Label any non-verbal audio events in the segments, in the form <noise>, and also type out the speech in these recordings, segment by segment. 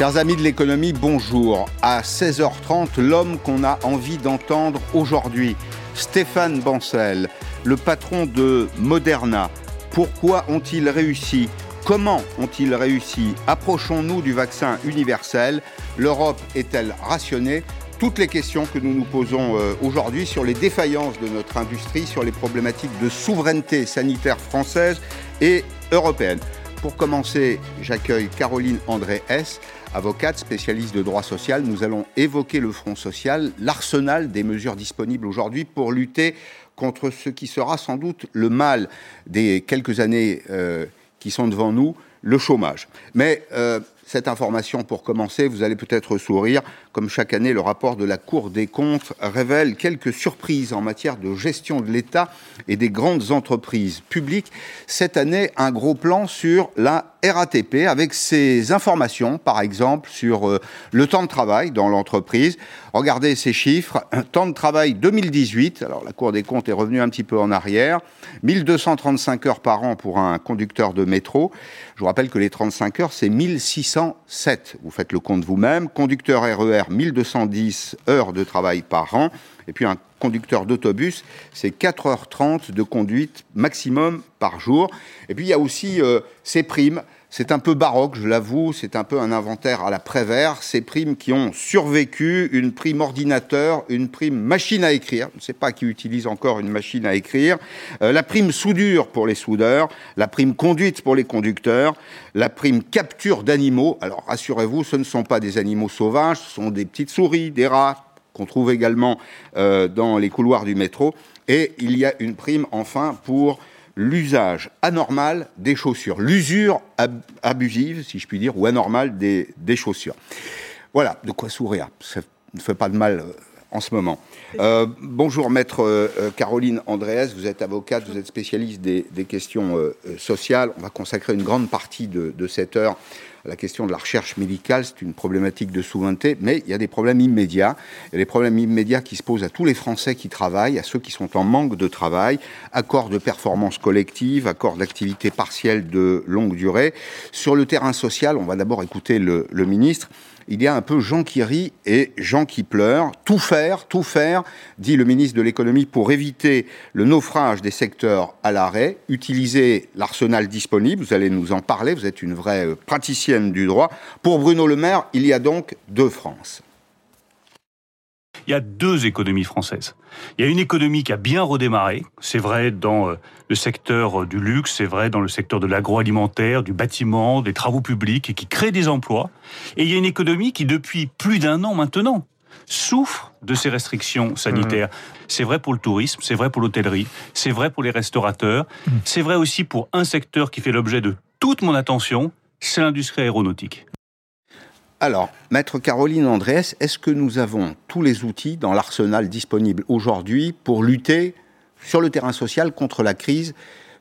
Chers amis de l'économie, bonjour. À 16h30, l'homme qu'on a envie d'entendre aujourd'hui, Stéphane Bancel, le patron de Moderna. Pourquoi ont-ils réussi? Comment ont-ils réussi? Approchons-nous du vaccin universel L'Europe est-elle rationnée? Toutes les questions que nous nous posons euh, aujourd'hui sur les défaillances de notre industrie, sur les problématiques de souveraineté sanitaire française et européenne. Pour commencer, j'accueille Caroline André S avocate spécialiste de droit social, nous allons évoquer le Front social, l'arsenal des mesures disponibles aujourd'hui pour lutter contre ce qui sera sans doute le mal des quelques années euh, qui sont devant nous, le chômage. Mais euh, cette information, pour commencer, vous allez peut-être sourire. Comme chaque année, le rapport de la Cour des comptes révèle quelques surprises en matière de gestion de l'État et des grandes entreprises publiques. Cette année, un gros plan sur la RATP avec ses informations, par exemple, sur euh, le temps de travail dans l'entreprise. Regardez ces chiffres. Temps de travail 2018, alors la Cour des comptes est revenue un petit peu en arrière, 1235 heures par an pour un conducteur de métro. Je vous rappelle que les 35 heures, c'est 1607. Vous faites le compte vous-même. Conducteur RER, 1210 heures de travail par an. Et puis un conducteur d'autobus, c'est 4h30 de conduite maximum par jour. Et puis il y a aussi euh, ces primes. C'est un peu baroque, je l'avoue, c'est un peu un inventaire à la Prévert. Ces primes qui ont survécu, une prime ordinateur, une prime machine à écrire, je ne sais pas qui utilise encore une machine à écrire, euh, la prime soudure pour les soudeurs, la prime conduite pour les conducteurs, la prime capture d'animaux. Alors rassurez-vous, ce ne sont pas des animaux sauvages, ce sont des petites souris, des rats, qu'on trouve également euh, dans les couloirs du métro. Et il y a une prime, enfin, pour l'usage anormal des chaussures, l'usure abusive, si je puis dire, ou anormale des, chaussures. Voilà, de quoi sourire. Ça ne fait pas de mal euh, en ce moment. Euh, bonjour, maître Caroline Andréès, vous êtes avocate, vous êtes spécialiste des, questions sociales. On va consacrer une grande partie de, de cette heure la question de la recherche médicale, c'est une problématique de souveraineté, mais il y a des problèmes immédiats. Il y a des problèmes immédiats qui se posent à tous les Français qui travaillent, à ceux qui sont en manque de travail, accords de performance collective, accords d'activité partielle de longue durée. Sur le terrain social, on va d'abord écouter le, le ministre il y a un peu Jean qui rit et Jean qui pleure. Tout faire, tout faire, dit le ministre de l'économie, pour éviter le naufrage des secteurs à l'arrêt, utiliser l'arsenal disponible, vous allez nous en parler, vous êtes une vraie euh, praticienne du droit. Pour Bruno Le Maire, il y a donc deux France il y a deux économies françaises. Il y a une économie qui a bien redémarré, c'est vrai dans euh, le secteur euh, du luxe, c'est vrai dans le secteur de l'agroalimentaire, du bâtiment, des travaux publics, et qui crée des emplois. Et il y a une économie qui, depuis plus d'un an maintenant, souffre de ces restrictions sanitaires. Mmh. C'est vrai pour le tourisme, c'est vrai pour l'hôtellerie, c'est vrai pour les restaurateurs, mmh. c'est vrai aussi pour un secteur qui fait l'objet de toute mon attention, c'est l'industrie aéronautique. Alors, Maître Caroline Andrés, est-ce que nous avons tous les outils dans l'arsenal disponible aujourd'hui pour lutter sur le terrain social contre la crise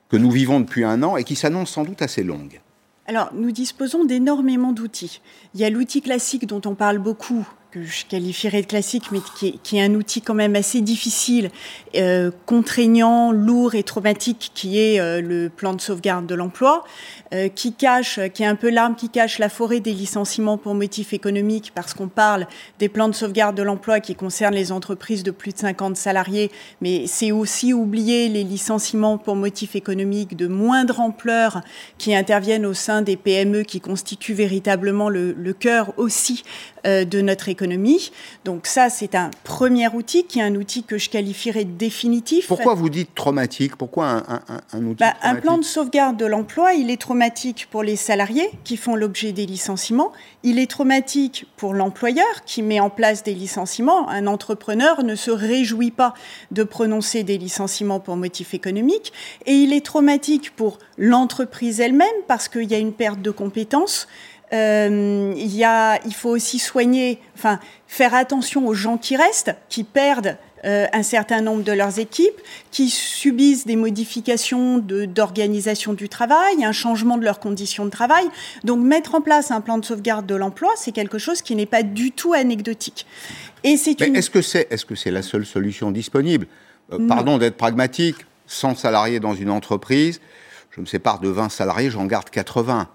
que nous vivons depuis un an et qui s'annonce sans doute assez longue? Alors, nous disposons d'énormément d'outils. Il y a l'outil classique dont on parle beaucoup, que je qualifierais de classique, mais qui est, un outil quand même assez difficile, euh, contraignant, lourd et traumatique, qui est euh, le plan de sauvegarde de l'emploi, euh, qui cache, qui est un peu l'arme qui cache la forêt des licenciements pour motifs économiques, parce qu'on parle des plans de sauvegarde de l'emploi qui concernent les entreprises de plus de 50 salariés, mais c'est aussi oublier les licenciements pour motifs économiques de moindre ampleur qui interviennent au sein des PME, qui constituent véritablement le, cœur aussi de notre économie. Donc ça, c'est un premier outil qui est un outil que je qualifierais de définitif. Pourquoi vous dites traumatique? Pourquoi un, un, un outil bah, Un plan de sauvegarde de l'emploi, il est traumatique pour les salariés qui font l'objet des licenciements. Il est traumatique pour l'employeur qui met en place des licenciements. Un entrepreneur ne se réjouit pas de prononcer des licenciements pour motif économique. Et il est traumatique pour l'entreprise elle-même parce qu'il y a une perte de compétences. Euh, il, y a, il faut aussi soigner, enfin, faire attention aux gens qui restent, qui perdent euh, un certain nombre de leurs équipes, qui subissent des modifications d'organisation du travail, un changement de leurs conditions de travail. Donc mettre en place un plan de sauvegarde de l'emploi, c'est quelque chose qui n'est pas du tout anecdotique. Et c'est une... est-ce que c'est est -ce c'est la seule solution disponible? Euh, Pardon d'être pragmatique, 100 salariés dans une entreprise, je me sépare de 20 salariés, j'en garde 80.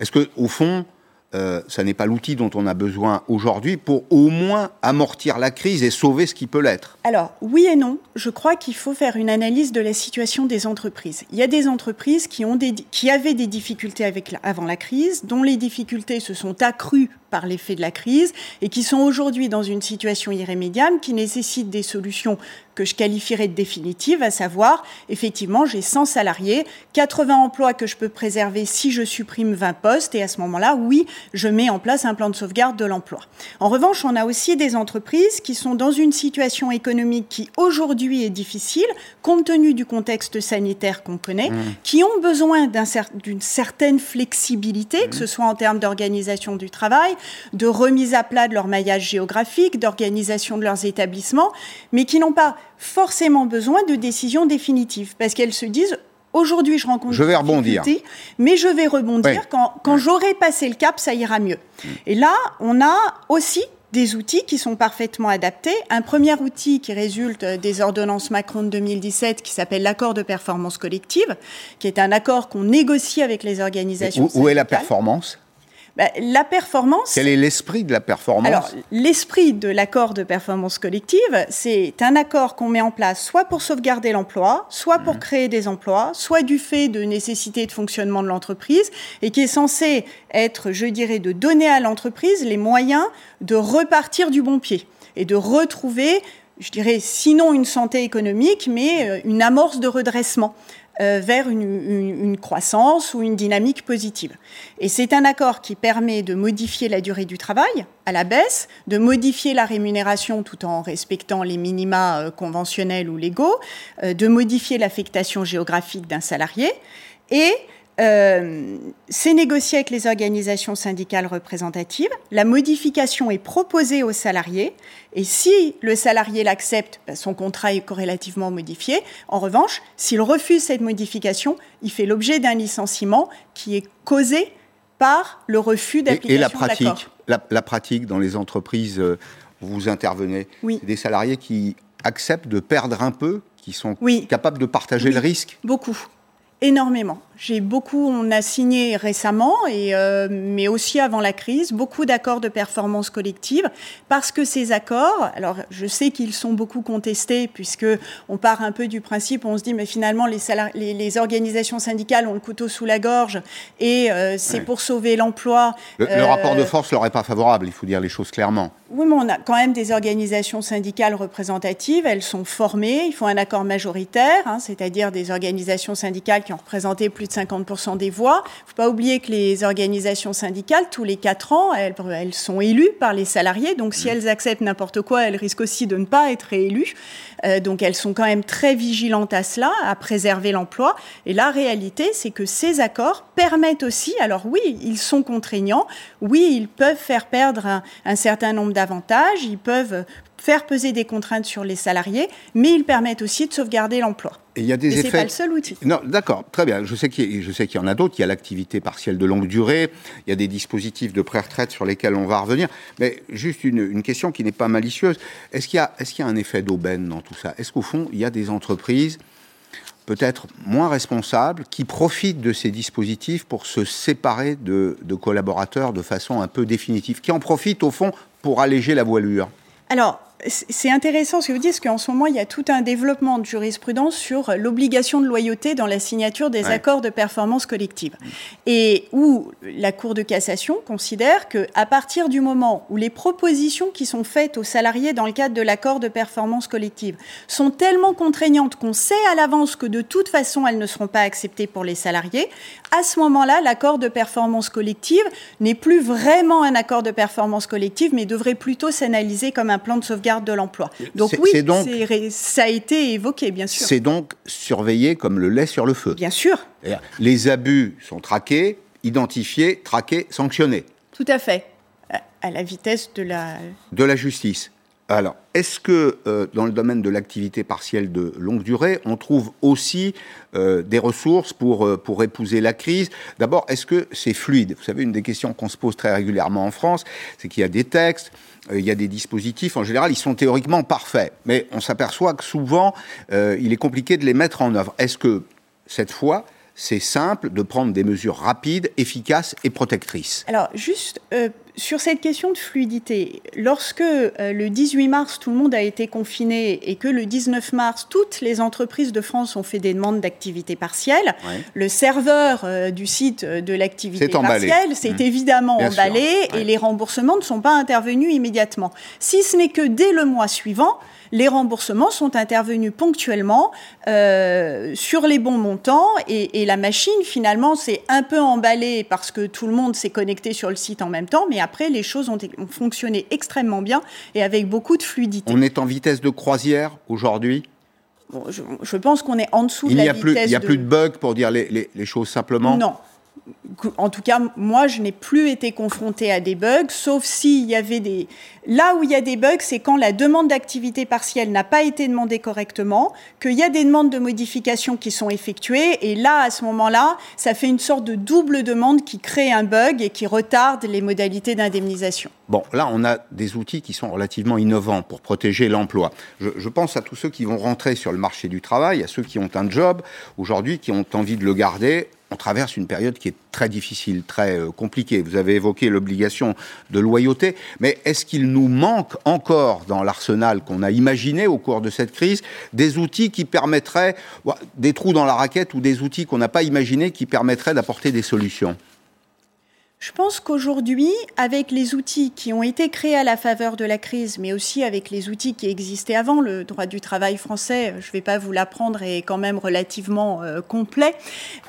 Est-ce que, au fond, euh, ça n'est pas l'outil dont on a besoin aujourd'hui pour au moins amortir la crise et sauver ce qui peut l'être? Alors, oui et non. Je crois qu'il faut faire une analyse de la situation des entreprises. Il y a des entreprises qui, avaient des difficultés avant la crise, dont les difficultés se sont accrues par l'effet de la crise et qui sont aujourd'hui dans une situation irrémédiable qui nécessite des solutions que je qualifierais de définitives, à savoir, effectivement, j'ai 100 salariés, 80 emplois que je peux préserver si je supprime 20 postes, et à ce moment-là, oui, je mets en place un plan de sauvegarde de l'emploi. En revanche, on a aussi des entreprises qui sont dans une situation économique qui aujourd'hui est difficile, compte tenu du contexte sanitaire qu'on connaît, mmh. qui ont besoin d'une certaine flexibilité, que ce soit en termes d'organisation du travail, de remise à plat de leur maillage géographique, d'organisation de leurs établissements, mais qui n'ont pas forcément besoin de décisions définitives, parce qu'elles se disent Aujourd'hui, je rencontre je vais rebondir. mais je vais rebondir. Quand, quand j'aurai passé le cap, ça ira mieux. Mm. Et là, on a aussi des outils qui sont parfaitement adaptés. Un premier outil qui résulte des ordonnances Macron de 2017 qui s'appelle l'accord de performance collective, qui est un accord qu'on négocie avec les organisations. où est la performance? Bah, la performance. Quel est l'esprit de la performance Alors, l'esprit de l'accord de performance collective, c'est un accord qu'on met en place soit pour sauvegarder l'emploi, soit pour mmh. créer des emplois, soit du fait de nécessité de fonctionnement de l'entreprise, et qui est censé être, je dirais, de donner à l'entreprise les moyens de repartir du bon pied et de retrouver je dirais, sinon une santé économique, mais euh, une amorce de redressement. Euh, vers une, croissance ou une dynamique positive. Et c'est un accord qui permet de modifier la durée du travail à la baisse, de modifier la rémunération tout en respectant les minima euh, conventionnels ou légaux, euh, de modifier l'affectation géographique d'un salarié et euh, c'est négocié avec les organisations syndicales représentatives. La modification est proposée aux salariés. Et si le salarié l'accepte, ben, son contrat est corrélativement modifié. En revanche, s'il refuse cette modification, il fait l'objet d'un licenciement qui est causé par le refus d'application et, la pratique, la, pratique dans les entreprises où euh, vous intervenez, oui. des salariés qui acceptent de perdre un peu, qui sont capables de partager le risque Beaucoup, énormément. J'ai beaucoup, on a signé récemment, et, euh, mais aussi avant la crise, beaucoup d'accords de performance collective, parce que ces accords, alors je sais qu'ils sont beaucoup contestés, puisque on part un peu du principe, on se dit, mais finalement, les, les, organisations syndicales ont le couteau sous la gorge, et euh, c'est pour sauver l'emploi. Le, le, rapport de euh, force leur est pas favorable, il faut dire les choses clairement. Oui, mais on a quand même des organisations syndicales représentatives, elles sont formées, il faut un accord majoritaire, hein, c'est-à-dire des organisations syndicales qui ont représenté plus 50% des voix. Il ne faut pas oublier que les organisations syndicales, tous les quatre ans, elles, elles sont élues par les salariés. Donc si mmh. elles acceptent n'importe quoi, elles risquent aussi de ne pas être réélues. Euh, donc elles sont quand même très vigilantes à cela, à préserver l'emploi. Et la réalité, c'est que ces accords permettent aussi, alors oui, ils sont contraignants, oui, ils peuvent faire perdre un, un certain nombre d'avantages, ils peuvent faire peser des contraintes sur les salariés, mais ils permettent aussi de sauvegarder l'emploi. Et il y a des effets. pas le seul outil. Non, d'accord, très bien. Je sais qu'il y, en a d'autres. Il y a l'activité partielle de longue durée. Il y a des dispositifs de pré-retraite sur lesquels on va revenir. Mais juste une, question qui n'est pas malicieuse. Est-ce qu'il y, est y, a un effet d'aubaine dans tout ça? Est-ce qu'au fond, il y a des entreprises peut-être moins responsables qui profitent de ces dispositifs pour se séparer de, de collaborateurs de façon un peu définitive, qui en profitent au fond pour alléger la voilure? Alors, c'est intéressant ce que vous dites, parce qu'en ce moment, il y a tout un développement de jurisprudence sur l'obligation de loyauté dans la signature des accords de performance collective. Et où la Cour de cassation considère qu'à partir du moment où les propositions qui sont faites aux salariés dans le cadre de l'accord de performance collective sont tellement contraignantes qu'on sait à l'avance que de toute façon, elles ne seront pas acceptées pour les salariés, à ce moment-là, l'accord de performance collective n'est plus vraiment un accord de performance collective, mais devrait plutôt s'analyser comme un plan de sauvegarde de l'emploi. Donc oui, donc, ça a été évoqué, bien sûr. C'est donc surveillé comme le lait sur le feu. Bien sûr. Les abus sont traqués, identifiés, traqués, sanctionnés. Tout à fait. À la vitesse de la... De la justice. Alors, est-ce que euh, dans le domaine de l'activité partielle de longue durée, on trouve aussi euh, des ressources pour, euh, pour épouser la crise? D'abord, est-ce que c'est fluide? Vous savez, une des questions qu'on se pose très régulièrement en France, c'est qu'il y a des textes, il y a des dispositifs, en général, ils sont théoriquement parfaits, mais on s'aperçoit que souvent, il est compliqué de les mettre en œuvre. Est-ce que, cette fois, c'est simple de prendre des mesures rapides, efficaces et protectrices? Alors, juste sur cette question de fluidité, lorsque euh, le 18 mars, tout le monde a été confiné et que le 19 mars, toutes les entreprises de France ont fait des demandes d'activité partielle, le serveur euh, du site de l'activité partielle s'est mmh. évidemment emballé et les remboursements ne sont pas intervenus immédiatement. Si ce n'est que dès le mois suivant, les remboursements sont intervenus ponctuellement euh, sur les bons montants et, la machine finalement s'est un peu emballée parce que tout le monde s'est connecté sur le site en même temps, mais après les choses ont, fonctionné extrêmement bien et avec beaucoup de fluidité. On est en vitesse de croisière aujourd'hui? Je, pense qu'on est en dessous de la vitesse. il n'y a plus de bugs pour dire les, les choses simplement? Non, en tout cas, moi, je n'ai plus été confrontée à des bugs, sauf s'il y avait des... Là où il y a des bugs, c'est quand la demande d'activité partielle n'a pas été demandée correctement, qu'il y a des demandes de modification qui sont effectuées, et là, à ce moment-là, ça fait une sorte de double demande qui crée un bug et qui retarde les modalités d'indemnisation. Bon, là, on a des outils qui sont relativement innovants pour protéger l'emploi. Je, je, pense à tous ceux qui vont rentrer sur le marché du travail, à ceux qui ont un job aujourd'hui, qui ont envie de le garder on traverse une période qui est très difficile, très euh, compliquée. Vous avez évoqué l'obligation de loyauté, mais est-ce qu'il nous manque encore dans l'arsenal qu'on a imaginé au cours de cette crise des outils qui permettraient, des trous dans la raquette ou des outils qu'on n'a pas imaginés qui permettraient d'apporter des solutions? Je pense qu'aujourd'hui, avec les outils qui ont été créés à la faveur de la crise, mais aussi avec les outils qui existaient avant, le droit du travail français, je ne vais pas vous l'apprendre, est quand même relativement euh, complet.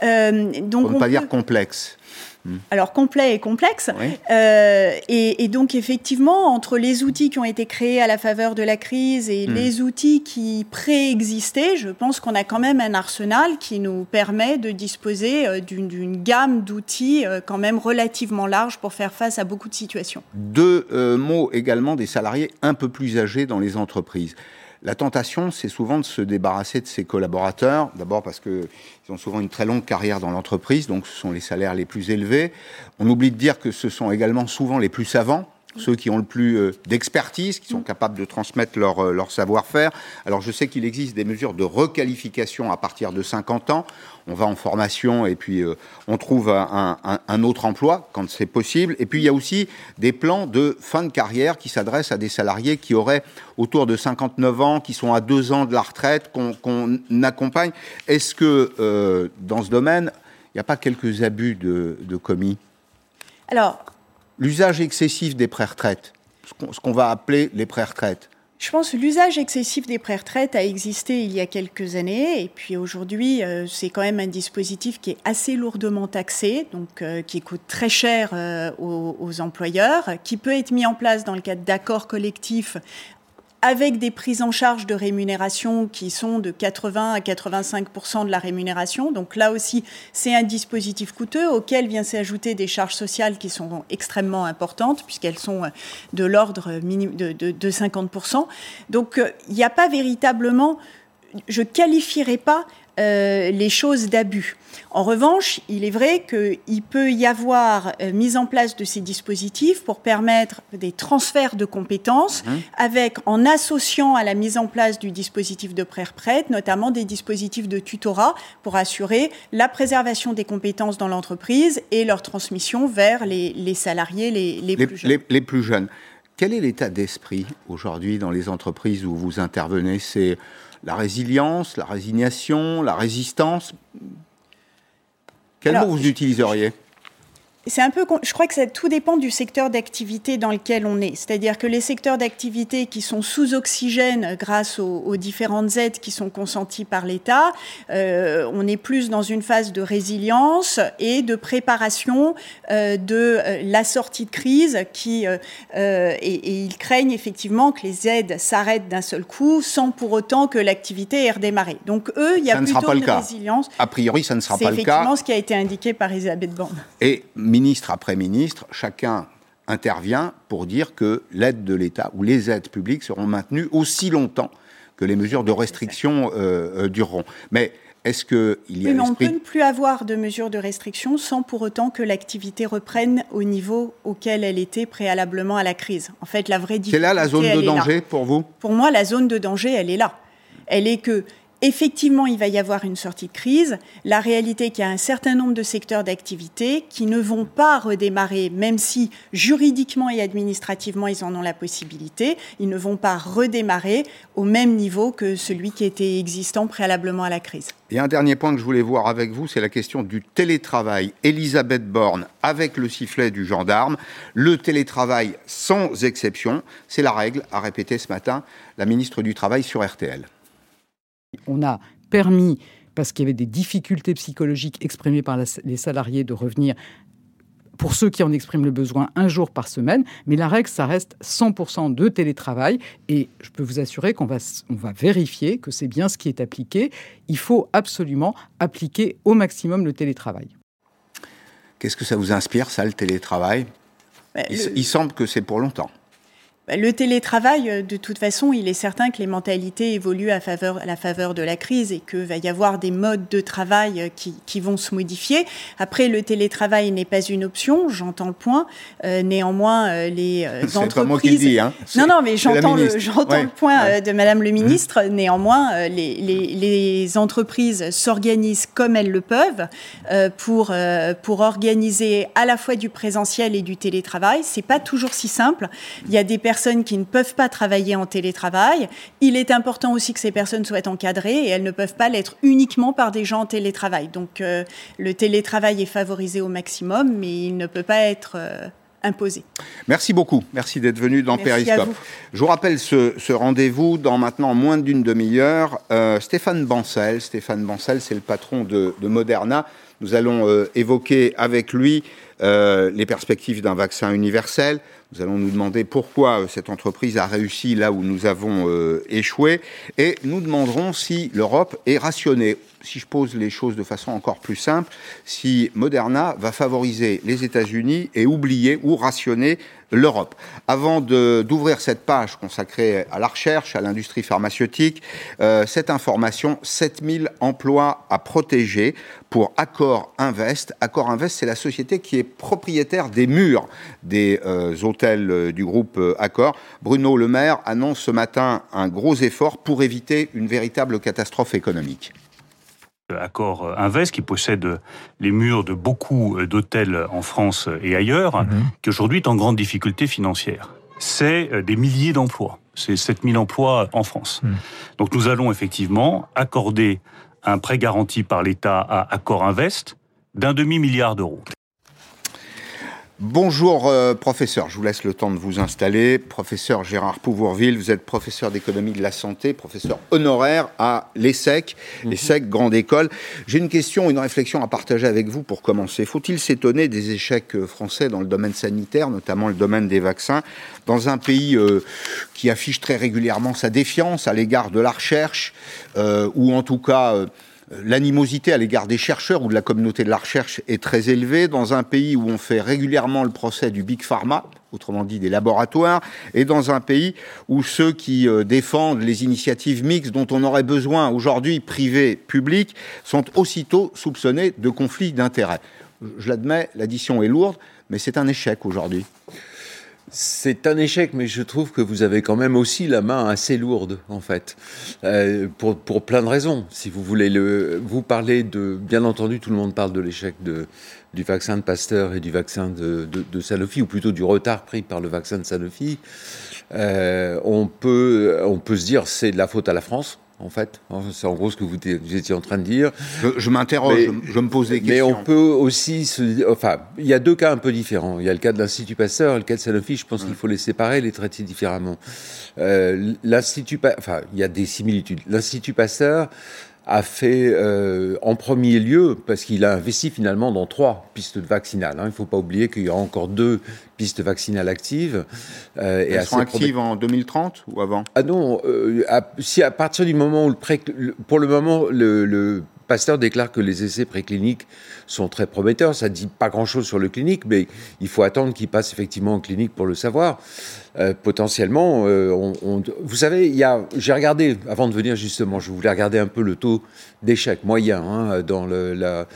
Euh, donc on ne pas dire complexe. Hmm. alors complet et complexe. Euh, et, donc effectivement, entre les outils qui ont été créés à la faveur de la crise et hmm. les outils qui préexistaient, je pense qu'on a quand même un arsenal qui nous permet de disposer euh, d'une gamme d'outils euh, quand même relativement large pour faire face à beaucoup de situations. Deux mots également des salariés un peu plus âgés dans les entreprises. La tentation, c'est souvent de se débarrasser de ses collaborateurs, d'abord parce qu'ils ont souvent une très longue carrière dans l'entreprise, donc ce sont les salaires les plus élevés. On oublie de dire que ce sont également souvent les plus savants, ceux qui ont le plus euh, d'expertise, qui sont capables de transmettre leur, euh, leur savoir-faire. Alors je sais qu'il existe des mesures de requalification à partir de 50 ans. On va en formation et puis euh, on trouve un, un, autre emploi quand c'est possible. Et puis il y a aussi des plans de fin de carrière qui s'adressent à des salariés qui auraient autour de 59 ans, qui sont à deux ans de la retraite, qu'on accompagne. Est-ce que dans ce domaine, il n'y a pas quelques abus de, de commis? Alors, l'usage excessif des pré-retraites, ce qu'on va appeler les pré-retraites. Je pense que l'usage excessif des pré-retraites a existé il y a quelques années. Et puis aujourd'hui euh, c'est quand même un dispositif qui est assez lourdement taxé, donc euh, qui coûte très cher euh, aux, aux, employeurs, qui peut être mis en place dans le cadre d'accords collectifs avec des prises en charge de rémunération qui sont de 80 à 85% de la rémunération. Donc là aussi, c'est un dispositif coûteux auquel vient s'ajouter des charges sociales qui sont extrêmement importantes puisqu'elles sont euh, de l'ordre de, de, de 50 Donc euh, il n'y a pas véritablement, je qualifierais pas euh, les choses d'abus. En revanche, il est vrai qu'il peut y avoir euh, mise en place de ces dispositifs pour permettre des transferts de compétences, mhm. avec en associant à la mise en place du dispositif de pré-retraite, notamment des dispositifs de tutorat pour assurer la préservation des compétences dans l'entreprise et leur transmission vers les, salariés les, plus jeunes. les plus jeunes. Quel est l'état d'esprit aujourd'hui dans les entreprises où vous intervenez? C'est la résilience, la résignation, la résistance. Quel mot vous utiliseriez? C'est un peu, je crois que ça tout dépend du secteur d'activité dans lequel on est. C'est-à-dire que les secteurs d'activité qui sont sous oxygène grâce aux, différentes aides qui sont consenties par l'État, euh, on est plus dans une phase de résilience et de préparation euh, de euh, la sortie de crise qui et, et, ils craignent effectivement que les aides s'arrêtent d'un seul coup sans pour autant que l'activité ait redémarré. Donc eux, il y a plutôt une résilience. A priori, ça ne sera pas le cas. C'est effectivement ce qui a été indiqué par Elisabeth Borne. Et ministre après ministre, chacun intervient pour dire que l'aide de l'État ou les aides publiques seront maintenues aussi longtemps que les mesures de restriction euh, euh, dureront. Mais est-ce qu'il y a oui, mais on ne peut plus avoir de mesures de restriction sans pour autant que l'activité reprenne au niveau auquel elle était préalablement à la crise. En fait, la vraie difficulté. C'est là la zone de danger pour vous? Pour moi, la zone de danger, elle est là. Elle est que effectivement, il va y avoir une sortie de crise. La réalité qu'il y a un certain nombre de secteurs d'activité qui ne vont pas redémarrer, même si juridiquement et administrativement, ils en ont la possibilité. Ils ne vont pas redémarrer au même niveau que celui qui était existant préalablement à la crise. Et un dernier point que je voulais voir avec vous, c'est la question du télétravail. Elisabeth Borne, avec le sifflet du gendarme, le télétravail sans exception, c'est la règle, a répété ce matin la ministre du Travail sur RTL. On a permis, parce qu'il y avait des difficultés psychologiques exprimées par les salariés, de revenir pour ceux qui en expriment le besoin, un jour par semaine. Mais la règle, ça reste 100% de télétravail. Et je peux vous assurer qu'on va, on va vérifier que c'est bien ce qui est appliqué. Il faut absolument appliquer au maximum le télétravail. Qu'est-ce que ça vous inspire, ça, le télétravail? Il semble que c'est pour longtemps. Bah, le télétravail, euh, de toute façon, il est certain que les mentalités évoluent à, faveur, à la faveur de la crise et qu'il va y avoir des modes de travail euh, qui, qui, vont se modifier. Après, le télétravail n'est pas une option, j'entends le point. Euh, néanmoins, les entreprises... <laughs> C'est moi qui le dis, hein. Non, non, mais j'entends le, point de Madame le ministre. Mmh. Néanmoins, les, les, les entreprises s'organisent comme elles le peuvent pour, pour organiser à la fois du présentiel et du télétravail. C'est pas toujours si simple. Il y a des personnes qui ne peuvent pas travailler en télétravail. Il est important aussi que ces personnes soient encadrées et elles ne peuvent pas l'être uniquement par des gens en télétravail. Donc euh, le télétravail est favorisé au maximum, mais il ne peut pas être... Euh, imposé. Merci beaucoup. Merci d'être venu dans Périscope. Je vous rappelle ce, rendez-vous dans maintenant moins d'une demi-heure. Euh, Stéphane Bancel. Stéphane Bancel, c'est le patron de, Moderna. Nous allons évoquer avec lui les perspectives d'un vaccin universel. Nous allons nous demander pourquoi euh, cette entreprise a réussi là où nous avons euh, échoué et nous demanderons si l'Europe est rationnée. Si je pose les choses de façon encore plus simple, si Moderna va favoriser les États-Unis et oublier ou rationner l'Europe. Avant d'ouvrir cette page consacrée à la recherche, à l'industrie pharmaceutique, euh, cette information, 7000 emplois à protéger pour Accor Invest. Accor Invest, c'est la société qui est propriétaire des murs des euh, hôtels euh, du groupe Accor. Bruno Le Maire annonce ce matin un gros effort pour éviter une véritable catastrophe économique. Accor Invest, qui possède les murs de beaucoup d'hôtels en France et ailleurs, mhm. qui aujourd'hui est en grande difficulté financière. C'est euh, des milliers d'emplois. C'est 7000 emplois en France. Mhm. Donc nous allons effectivement accorder un prêt garanti par l'État à Accor Invest d'un demi-milliard d'euros. Bonjour euh, professeur, je vous laisse le temps de vous installer. Professeur Gérard Pouvourville, vous êtes professeur d'économie de la santé, professeur honoraire à l'ESSEC, mhm. l'ESSEC Grande École. J'ai une question, une réflexion à partager avec vous pour commencer. Faut-il s'étonner des échecs euh, français dans le domaine sanitaire, notamment le domaine des vaccins, dans un pays euh, qui affiche très régulièrement sa défiance à l'égard de la recherche, ou en tout cas l'animosité à l'égard des chercheurs ou de la communauté de la recherche est très élevée dans un pays où on fait régulièrement le procès du big pharma, autrement dit des laboratoires, et dans un pays où ceux qui euh, défendent les initiatives mixtes dont on aurait besoin aujourd'hui, privés, publics, sont aussitôt soupçonnés de conflits d'intérêts. Je l'admets, l'addition est lourde, mais c'est un échec aujourd'hui. C'est un échec, mais je trouve que vous avez quand même aussi la main assez lourde, en fait, euh, pour, pour, plein de raisons. Si vous voulez le, vous parlez de, bien entendu, tout le monde parle de l'échec de, du vaccin de Pasteur et du vaccin de, de, Sanofi, ou plutôt du retard pris par le vaccin de Sanofi. Euh, on peut, on peut se dire c'est de la faute à la France en fait. C'est en gros ce que vous, étiez en train de dire. Je, m'interroge, je, me pose des questions. Mais on peut aussi se Enfin, il y a deux cas un peu différents. Il y a le cas de l'Institut Pasteur et le cas de Sanofi. Je pense qu'il faut les séparer, les traiter différemment. Euh, L'Institut... Enfin, il y a des similitudes. L'Institut Pasteur a fait euh, en premier lieu, parce qu'il a investi finalement dans trois pistes vaccinales. Hein. Il ne faut pas oublier qu'il y a encore deux pistes vaccinales actives. Euh, Elles et seront actives en 2030 ou avant? Ah non, euh, si à partir du moment où le pré... pour le moment le, le Pasteur déclare que les essais précliniques sont très prometteurs. Ça ne dit pas grand-chose sur le clinique, mais il faut attendre qu'il passe effectivement en clinique pour le savoir. Potentiellement, vous savez, j'ai regardé, avant de venir justement, je voulais regarder un peu le taux d'échec moyen hein, dans le, la,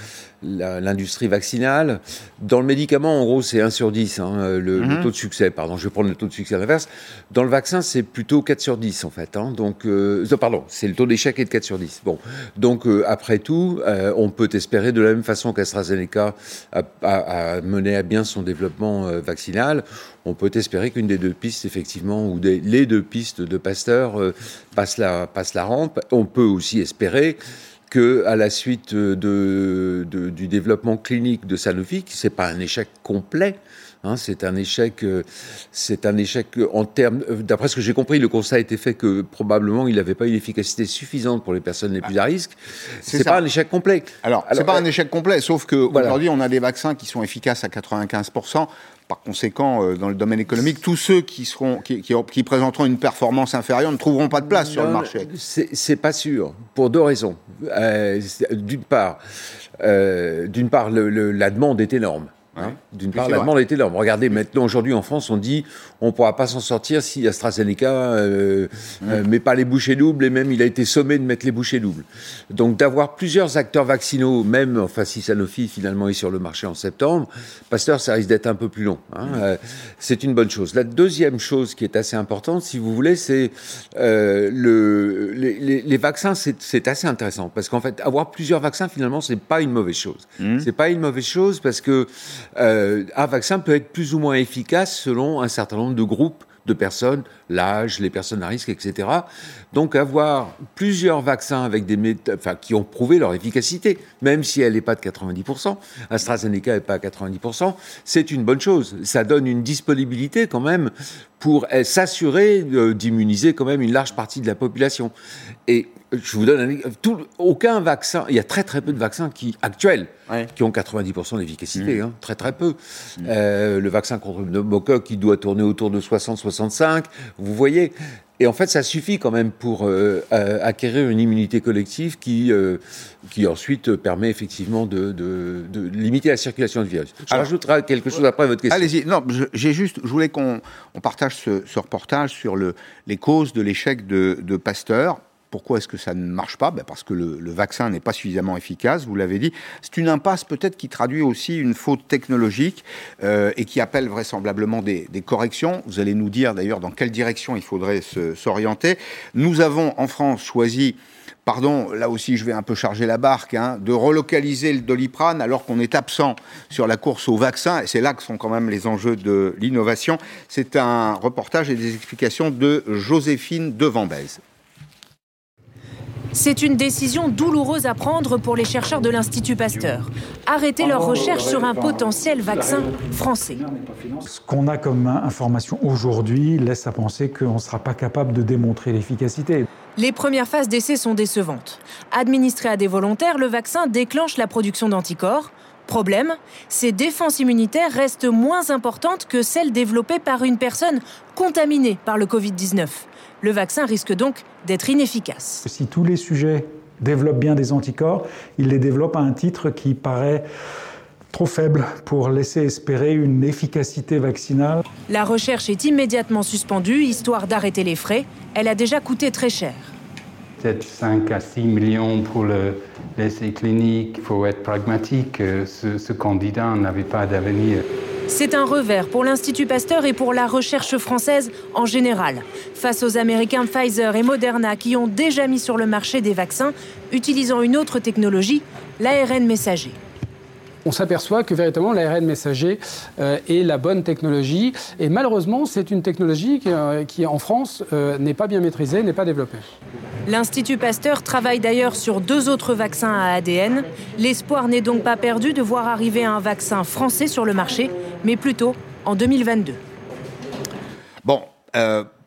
l'industrie vaccinale. Dans le médicament, en gros, c'est 1 sur 10, hein, le, mhm. taux de succès. Pardon, je vais prendre le taux de succès à l'inverse. Dans le vaccin, c'est plutôt 4 sur 10, en fait. Hein. donc, euh, pardon, c'est le taux d'échec est de 4 sur 10. Bon, donc, euh, après tout, euh, on peut espérer, de la même façon qu'AstraZeneca a, mené à bien son développement vaccinal, on peut espérer qu'une des deux pistes, effectivement, ou les deux pistes de Pasteur passe, la, passe la rampe. On peut aussi espérer que à la suite de, du développement clinique de Sanofi, ce n'est pas un échec complet, hein, c'est un échec, euh, c'est un échec en termes. Euh, d'après ce que j'ai compris, le constat a été fait que probablement il n'avait pas une efficacité suffisante pour les personnes les plus à risque. C'est pas un échec complet. Alors, c'est pas un échec complet, sauf que aujourd'hui on a des vaccins qui sont efficaces à 95 par conséquent, euh, dans le domaine économique, tous ceux qui, seront, qui, qui, présenteront une performance inférieure ne trouveront pas de place sur le marché. C'est pas sûr, pour deux raisons. Euh, d'une part, euh, d'une part la demande est énorme. Hein. D'une part, la demande est énorme. Regardez, maintenant, aujourd'hui, en France, on dit on ne pourra pas s'en sortir si AstraZeneca euh, euh, met pas les bouchées doubles, et même il a été sommé de mettre les bouchées doubles. Donc, d'avoir plusieurs acteurs vaccinaux, même, enfin, si Sanofi, finalement, est sur le marché en septembre, Pasteur, ça risque d'être un peu plus long. Hein. Euh, c'est une bonne chose. La deuxième chose qui est assez importante, si vous voulez, c'est le, les, les, vaccins, c'est assez intéressant, parce qu'en fait, avoir plusieurs vaccins, finalement, c'est pas une mauvaise chose. Mmh. C'est pas une mauvaise chose parce que euh, un vaccin peut être plus ou moins efficace selon un certain nombre de groupes de personnes, l'âge, les personnes à risque, etc. Donc avoir plusieurs vaccins avec des qui ont prouvé leur efficacité, même si elle n'est pas de 90%, AstraZeneca n'est pas à 90%, c'est une bonne chose. Ça donne une disponibilité quand même pour eh, s'assurer d'immuniser quand même une large partie de la population. Et je vous donne un, tout, aucun vaccin, il y a très très peu de vaccins qui, actuels qui ont 90% d'efficacité, mm. hein, très très peu. Mm. Euh, le vaccin contre le pneumocoque qui doit tourner autour de 60-65, vous voyez. Et en fait, ça suffit quand même pour euh, acquérir une immunité collective qui, euh, qui ensuite permet effectivement de, de, de, limiter la circulation du virus. Je rajouterai quelque chose après votre question. Allez-y. Non, j'ai juste, je voulais qu'on on partage ce, ce, reportage sur le, les causes de l'échec de, de Pasteur. Pourquoi est-ce que ça ne marche pas? Ben Parce que le, vaccin n'est pas suffisamment efficace, vous l'avez dit. C'est une impasse peut-être qui traduit aussi une faute technologique euh, et qui appelle vraisemblablement des, corrections. Vous allez nous dire d'ailleurs dans quelle direction il faudrait s'orienter. Nous avons en France choisi pardon, là aussi je vais un peu charger la barque, hein, de relocaliser le doliprane alors qu'on est absent sur la course au vaccin, et c'est là que sont quand même les enjeux de l'innovation. C'est un reportage et des explications de Joséphine Devambez. C'est une décision douloureuse à prendre pour les chercheurs de l'Institut Pasteur. Arrêter leur recherche sur un potentiel vaccin français. Ce qu'on a comme information aujourd'hui laisse à penser qu'on ne sera pas capable de démontrer l'efficacité. Les premières phases d'essai sont décevantes. Administré à des volontaires, le vaccin déclenche la production d'anticorps. Problème, ces défenses immunitaires restent moins importantes que celles développées par une personne contaminée par le Covid-19. Le vaccin risque donc d'être inefficace. Si tous les sujets développent bien des anticorps, ils les développent à un titre qui paraît trop faible pour laisser espérer une efficacité vaccinale. La recherche est immédiatement suspendue, histoire d'arrêter les frais. Elle a déjà coûté très cher. Peut-être 5 à 6 millions pour l'essai clinique. Il faut être pragmatique. Ce, ce candidat n'avait pas d'avenir. C'est un revers pour l'Institut Pasteur et pour la recherche française en général. Face aux Américains Pfizer et Moderna qui ont déjà mis sur le marché des vaccins utilisant une autre technologie, l'ARN messager on s'aperçoit que véritablement l'ARN messager euh, est la bonne technologie. Et malheureusement, c'est une technologie qui, euh, en France, euh, n'est pas bien maîtrisée, n'est pas développée. L'Institut Pasteur travaille d'ailleurs sur deux autres vaccins à ADN. L'espoir n'est donc pas perdu de voir arriver un vaccin français sur le marché, mais plutôt en 2022. Bon,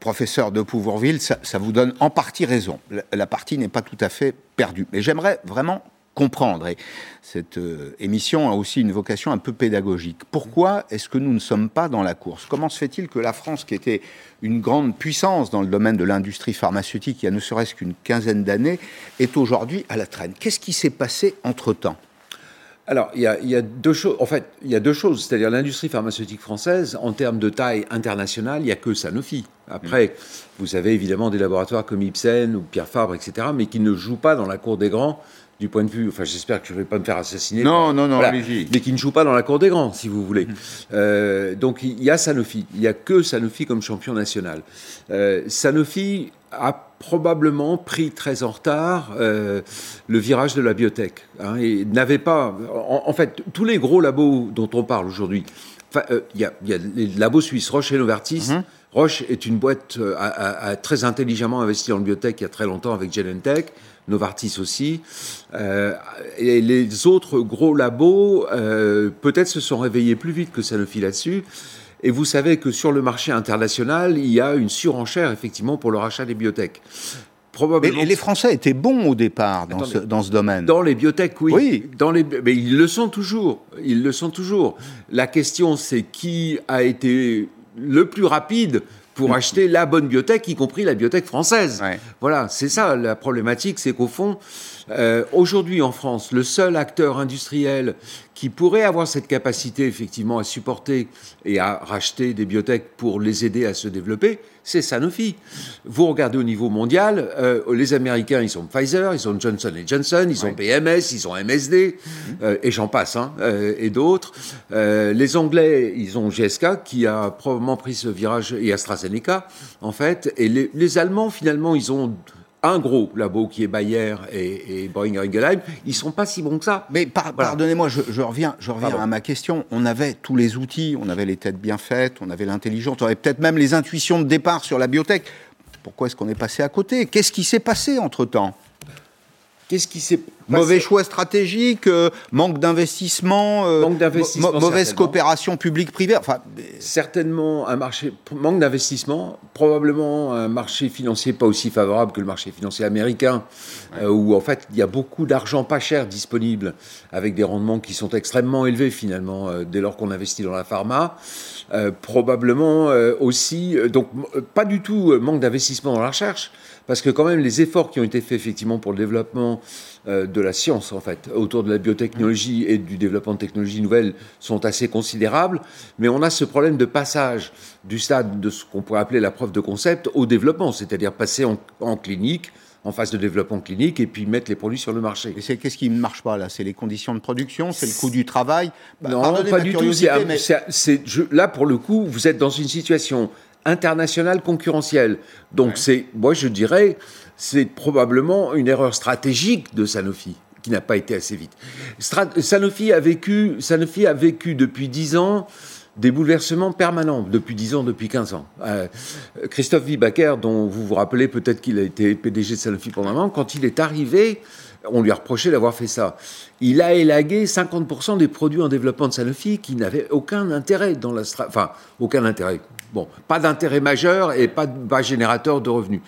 professeur de Pouvourville, ça, vous donne en partie raison. la partie n'est pas tout à fait perdue. Mais j'aimerais vraiment comprendre. Et cette euh, émission a aussi une vocation un peu pédagogique. Pourquoi est-ce que nous ne sommes pas dans la course? Comment se fait-il que la France, qui était une grande puissance dans le domaine de l'industrie pharmaceutique il y a ne serait-ce qu'une quinzaine d'années, est aujourd'hui à la traîne? Qu'est-ce qui s'est passé entre-temps? Alors, il y, a, deux choses. En fait, il y a deux choses. C'est-à-dire l'industrie pharmaceutique française, en termes de taille internationale, il n'y a que Sanofi. Après, vous avez évidemment des laboratoires comme Ipsen ou Pierre Fabre, etc., mais qui ne jouent pas dans la cour des grands du point de vue, enfin j'espère que je ne vais pas me faire assassiner. Non, non, non, mais qui ne jouent pas dans la cour des grands, si vous voulez. Euh, donc il y a Sanofi, il n'y a que Sanofi comme champion national. Euh, Sanofi a probablement pris très en retard euh, le virage de la biotech. Hein, et n'avait pas, en, fait, tous les gros labos dont on parle aujourd'hui, il y, a les labos suisses Roche et Novartis. Mhm. Roche est une boîte a, très intelligemment investi dans le biotech il y a très longtemps avec Genentech. Novartis aussi. Euh, et les autres gros labos, euh, peut-être se sont réveillés plus vite que Sanofi là-dessus. Et vous savez que sur le marché international, il y a une surenchère effectivement pour le rachat des biotech. Probablement. Mais les Français étaient bons au départ dans, ce, dans ce, domaine. Dans les biotech, oui. oui. Dans les, mais ils le sont toujours. Ils le sont toujours. La question, c'est qui a été le plus rapide pour acheter la bonne biotech, y compris la biotech française. Voilà, c'est ça la problématique, c'est qu'au fond, euh, aujourd'hui en France, le seul acteur industriel qui pourrait avoir cette capacité effectivement à supporter et à racheter des biotech pour les aider à se développer, c'est Sanofi. Vous regardez au niveau mondial, euh, les Américains, ils ont Pfizer, ils ont Johnson Johnson, ils ont BMS, ils ont MSD, euh, et j'en passe, hein, et d'autres. les Anglais, ils ont GSK, qui a probablement pris ce virage, et AstraZeneca, en fait. Et les, les Allemands, finalement, ils ont un gros labo qui est Bayer et, et Boehringer Ingelheim, ils sont pas si bons que ça. Mais pardonnez-moi, je, reviens, je reviens à ma question. On avait tous les outils, on avait les têtes bien faites, on avait l'intelligence, on avait peut-être même les intuitions de départ sur la biotech. Pourquoi est-ce qu'on est passé à côté? Qu'est-ce qui s'est passé entre-temps? Qu'est-ce qui s'est Mauvais choix stratégique, euh, manque d'investissement, euh, mauvaise coopération publique-privée. Enfin, certainement un marché manque d'investissement, probablement un marché financier pas aussi favorable que le marché financier américain, euh, où en fait il y a beaucoup d'argent pas cher disponible avec des rendements qui sont extrêmement élevés finalement dès lors qu'on investit dans la pharma. probablement aussi, donc pas du tout manque d'investissement dans la recherche parce que quand même les efforts qui ont été faits effectivement pour le développement euh, de la science en fait autour de la biotechnologie et du développement de technologies nouvelles sont assez considérables, mais on a ce problème de passage du stade de ce qu'on pourrait appeler la preuve de concept au développement, c'est-à-dire passer en, clinique en phase de développement clinique et puis mettre les produits sur le marché. Et c'est qu'est-ce qui ne marche pas là? C'est les conditions de production, c'est le coût du travail? Bah, non, pas du tout. C'est, là pour le coup, vous êtes dans une situation internationale concurrentielle. Donc c'est, moi je dirais, c'est probablement une erreur stratégique de Sanofi qui n'a pas été assez vite. Sanofi a vécu, Sanofi a vécu depuis dix ans des bouleversements permanents, depuis dix ans, depuis 15 ans. Euh, Christophe Vibacker, dont vous vous rappelez peut-être qu'il a été PDG de Sanofi pendant un moment, quand il est arrivé, on lui a reproché d'avoir fait ça. Il a élagué 50% des produits en développement de Sanofi qui n'avaient aucun intérêt dans la... Enfin, aucun intérêt, Bon, pas d'intérêt majeur et pas, de générateur de revenus.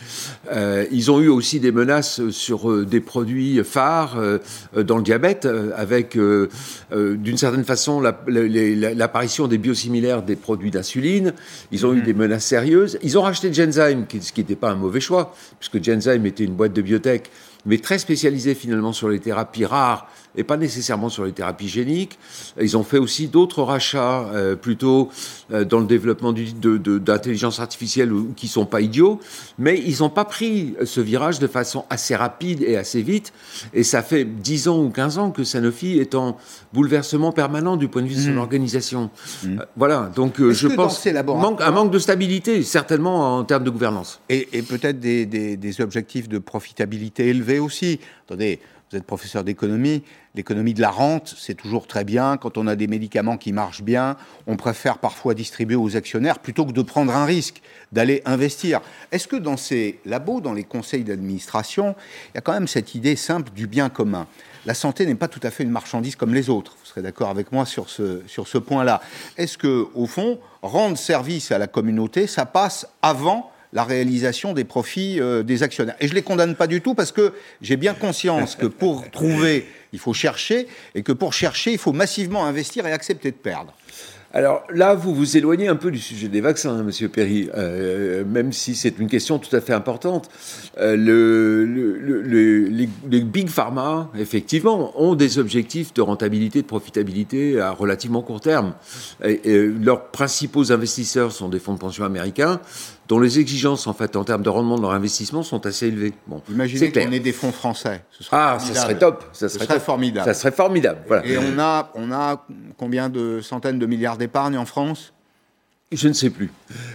Euh, ils ont eu aussi des menaces sur euh, des produits phares euh, dans le diabète, avec d'une certaine façon l'apparition des biosimilaires des produits d'insuline. Ils ont eu mhm. des menaces sérieuses. Ils ont racheté Genzyme, ce qui n'était pas un mauvais choix, puisque Genzyme était une boîte de biotech mais très spécialisés finalement sur les thérapies rares et pas nécessairement sur les thérapies géniques. Ils ont fait aussi d'autres rachats euh, plutôt euh, dans le développement d'intelligence de, artificielle qui sont pas idiots, mais ils n'ont pas pris ce virage de façon assez rapide et assez vite. Et ça fait 10 ans ou 15 ans que Sanofi est en bouleversement permanent du point de vue de son mmh. organisation. Mmh. Euh, voilà, donc je pense manque, un manque de stabilité, certainement en termes de gouvernance. Et, peut-être des, des objectifs de profitabilité élevés aussi. Attendez, vous êtes professeur d'économie, l'économie de la rente, c'est toujours très bien. Quand on a des médicaments qui marchent bien, on préfère parfois distribuer aux actionnaires plutôt que de prendre un risque, d'aller investir. Est-ce que dans ces labos, dans les conseils d'administration, il y a quand même cette idée simple du bien commun? La santé n'est pas tout à fait une marchandise comme les autres. Vous serez d'accord avec moi sur ce, sur ce point-là. Est-ce que, au fond, rendre service à la communauté, ça passe avant la réalisation des profits euh, des actionnaires. Et je ne les condamne pas du tout parce que j'ai bien conscience que pour <laughs> trouver, il faut chercher, et que pour chercher, il faut massivement investir et accepter de perdre. Alors là, vous vous éloignez un peu du sujet des vaccins, hein, Monsieur Perry, euh, même si c'est une question tout à fait importante. Euh, le, les, big pharma, effectivement, ont des objectifs de rentabilité, de profitabilité à relativement court terme. Et, leurs principaux investisseurs sont des fonds de pension américains dont les exigences en fait en termes de rendement de leur investissement sont assez élevées. Bon, Imaginez qu'on ait des fonds français. ah, ça serait top. Ça serait, formidable. Ça serait formidable. Voilà. Et on a, on a combien de centaines de milliards d'épargne en France? Je ne sais plus.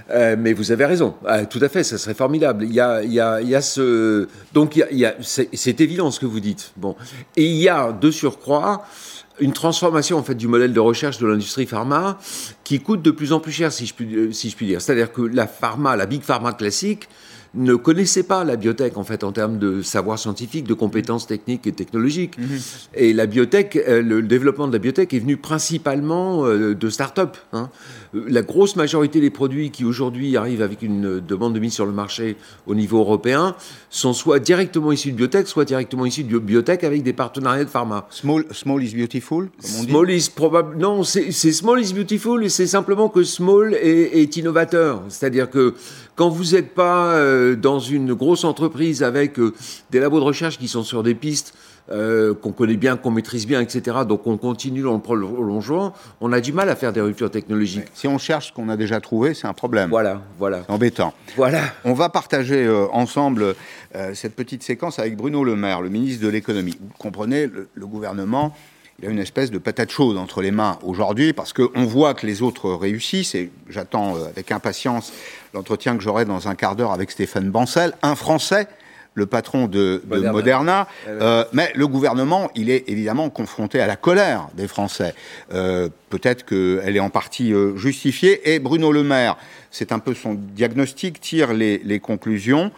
Euh, mais vous avez raison. Ah, tout à fait, ça serait formidable. Il y a, il y a, il y a ce. Donc, il y a, c'est évident ce que vous dites. Bon. Et il y a, de surcroît, une transformation en fait du modèle de recherche de l'industrie pharma qui coûte de plus en plus cher, si je puis, si je puis dire. C'est-à-dire que la pharma, la big pharma classique, ne connaissait pas la biotech en fait en termes de savoir scientifique, de compétences techniques et technologiques. Mhm. Et la biotech, euh, le développement de la biotech est venu principalement euh, de start-up. Hein. La grosse majorité des produits qui aujourd'hui arrivent avec une demande de mise sur le marché au niveau européen sont soit directement issus de biotech, soit directement issus de biotech avec des partenariats de pharma. Small, small is beautiful, comme on dit. Small is probable. Non, c'est small is beautiful et c'est simplement que small est, est innovateur. C'est-à-dire que quand vous n'êtes pas euh, dans une grosse entreprise avec euh, des labos de recherche qui sont sur des pistes euh, qu'on connaît bien, qu'on maîtrise bien, etc., donc on continue dans le prolongement, on a du mal à faire des ruptures technologiques. Si on cherche ce qu'on a déjà trouvé, c'est un problème. Voilà, voilà. embêtant. Voilà. On va partager ensemble cette petite séquence avec Bruno Le Maire, le ministre de l'économie. Vous comprenez, le gouvernement il a une espèce de patate chaude entre les mains aujourd'hui parce qu'on voit que les autres réussissent et j'attends euh, avec impatience l'entretien que j'aurai dans un quart d'heure avec Stéphane Bancel, un Français le patron de, Moderna. Euh, mais le gouvernement, il est évidemment confronté à la colère des Français. Euh, peut-être qu'elle est en partie justifiée. Et Bruno Le Maire, c'est un peu son diagnostic, tire les, les conclusions.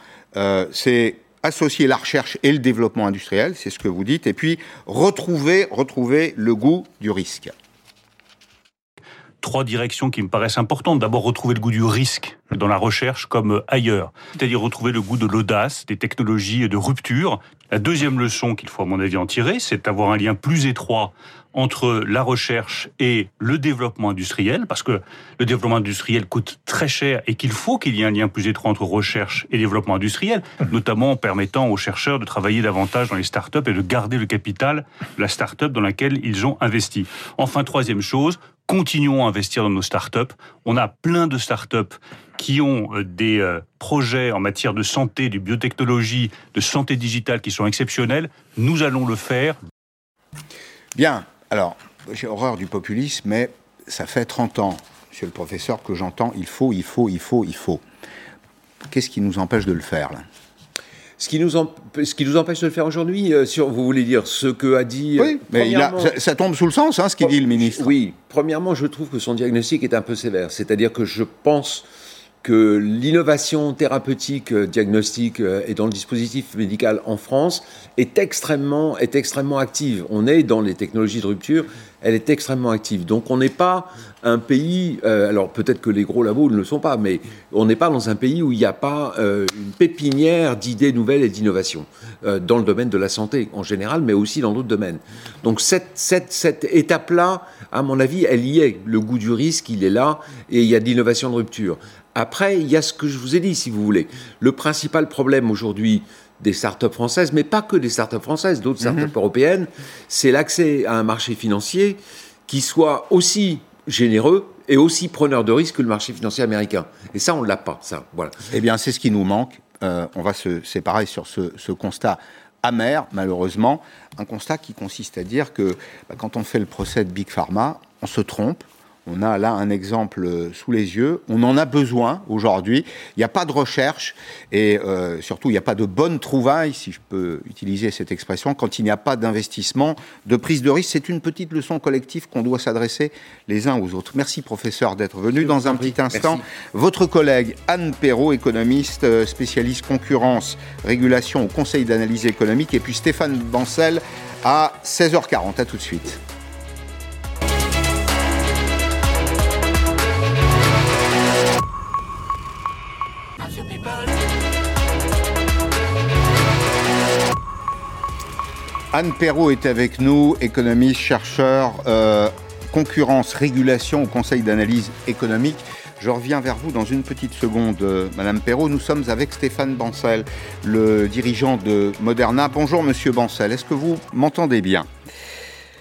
c'est associer la recherche et le développement industriel, c'est ce que vous dites, et puis retrouver, retrouver le goût du risque trois directions qui me paraissent importantes. D'abord, retrouver le goût du risque dans la recherche comme ailleurs, c'est-à-dire retrouver le goût de l'audace, des technologies de rupture. La deuxième leçon qu'il faut, à mon avis, en tirer, c'est d'avoir un lien plus étroit entre la recherche et le développement industriel, parce que le développement industriel coûte très cher et qu'il faut qu'il y ait un lien plus étroit entre recherche et développement industriel, notamment en permettant aux chercheurs de travailler davantage dans les startups et de garder le capital de la startup dans laquelle ils ont investi. Enfin, troisième chose, continuons à investir dans nos startups. On a plein de startups qui ont euh, des euh, projets en matière de santé, de biotechnologie, de santé digitale qui sont exceptionnels. Nous allons le faire. Bien, alors, j'ai horreur du populisme, mais ça fait 30 ans, monsieur le professeur, que j'entends il faut, il faut, il faut, il faut. Qu'est-ce qui nous empêche de le faire là? Ce qui, nous ce qui nous empêche de le faire aujourd'hui, euh, vous voulez dire ce que a dit. Oui, euh, mais ça, tombe sous le sens, hein, ce qu'il dit le ministre. Oui, premièrement, je trouve que son diagnostic est un peu sévère. C'est-à-dire que je pense que l'innovation thérapeutique, euh, diagnostique euh, et dans le dispositif médical en France est extrêmement, est extrêmement active. On est dans les technologies de rupture, elle est extrêmement active. Donc on n'est pas un pays, euh, alors peut-être que les gros labos ne le sont pas, mais on n'est pas dans un pays où il n'y a pas une pépinière d'idées nouvelles et d'innovations dans le domaine de la santé en général, mais aussi dans d'autres domaines. Donc cette, cette, cette étape-là, à mon avis, elle y est. Le goût du risque, il est là, et il y a de l'innovation de rupture. Après, il y a ce que je vous ai dit, si vous voulez. Le principal problème aujourd'hui des startups françaises, mais pas que des startups françaises, d'autres startups mhm. européennes, c'est l'accès à un marché financier qui soit aussi généreux et aussi preneur de risques que le marché financier américain. Et ça, on ne l'a pas, ça. Voilà. Eh bien, c'est ce qui nous manque. Euh, on va se séparer sur ce, ce, constat amer, malheureusement. Un constat qui consiste à dire que bah, quand on fait le procès de Big Pharma, on se trompe, on a là un exemple sous les yeux. On en a besoin aujourd'hui. Il n'y a pas de recherche et euh, surtout il n'y a pas de bonne trouvaille, si je peux utiliser cette expression, quand il n'y a pas d'investissement, de prise de risque. C'est une petite leçon collective qu'on doit s'adresser les uns aux autres. Merci professeur d'être venu. Dans un petit instant, votre collègue Anne Perrault, économiste, euh, spécialiste concurrence, régulation au Conseil d'analyse économique, et puis Stéphane Bancel à 16h40. À tout de suite. Anne Perrault est avec nous, économiste, chercheur, euh, concurrence, régulation au Conseil d'analyse économique. Je reviens vers vous dans une petite seconde, euh, Madame Perrault. Nous sommes avec Stéphane Bancel, le dirigeant de Moderna. Bonjour, Monsieur Bancel. Est-ce que vous m'entendez bien?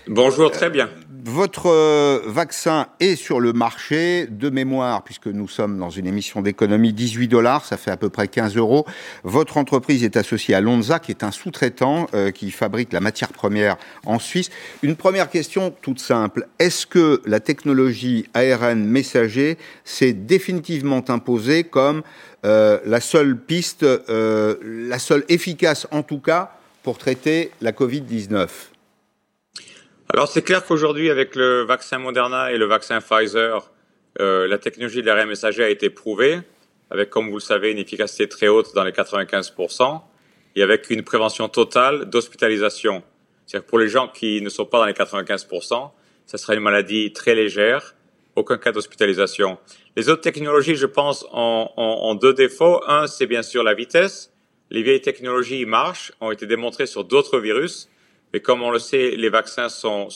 Bonjour, très bien. Votre euh, vaccin est sur le marché de mémoire, puisque nous sommes dans une émission d'économie, 18 dollars, ça fait à peu près 15 euros. Votre entreprise est associée à Lonza, qui est un sous-traitant euh, qui fabrique la matière première en Suisse. Une première question toute simple. Est-ce que la technologie ARN messager s'est définitivement imposée comme euh, la seule piste, la seule efficace en tout cas, pour traiter la Covid-19 alors c'est clair qu'aujourd'hui, avec le vaccin Moderna et le vaccin Pfizer, euh, la technologie de l'ARN messager a été prouvée, avec, comme vous le savez, une efficacité très haute dans les 95%, et avec une prévention totale d'hospitalisation. C'est-à-dire pour les gens qui ne sont pas dans les 95%, ça sera une maladie très légère, aucun cas d'hospitalisation. Les autres technologies, je pense, ont, ont, ont deux défauts. Un, c'est bien sûr la vitesse. Les vieilles technologies marchent, ont été démontrées sur d'autres virus, mais comme on le sait, les vaccins sont,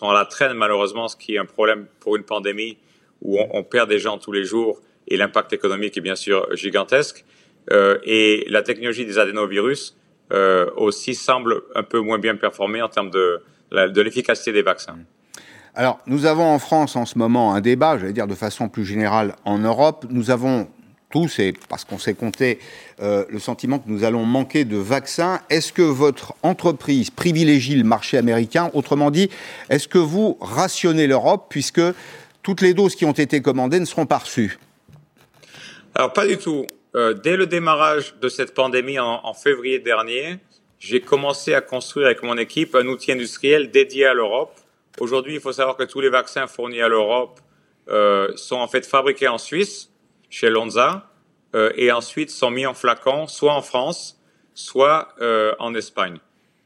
à la traîne, malheureusement, ce qui est un problème pour une pandémie où on, perd des gens tous les jours et l'impact économique est bien sûr gigantesque. Euh, et la technologie des adénovirus euh, aussi semble un peu moins bien performer en termes de, de l'efficacité des vaccins. Alors, nous avons en France en ce moment un débat, j'allais dire de façon plus générale en Europe. Nous avons tous, et parce qu'on s'est compté euh, le sentiment que nous allons manquer de vaccins. Est-ce que votre entreprise privilégie le marché américain? Autrement dit, est-ce que vous rationnez l'Europe puisque toutes les doses qui ont été commandées ne seront pas reçues? Alors pas du tout. Euh, dès le démarrage de cette pandémie en, en février dernier, j'ai commencé à construire avec mon équipe un outil industriel dédié à l'Europe. Aujourd'hui, il faut savoir que tous les vaccins fournis à l'Europe euh, sont en fait fabriqués en Suisse chez Lonza euh, et ensuite sont mis en flacon, soit en France, soit euh, en Espagne.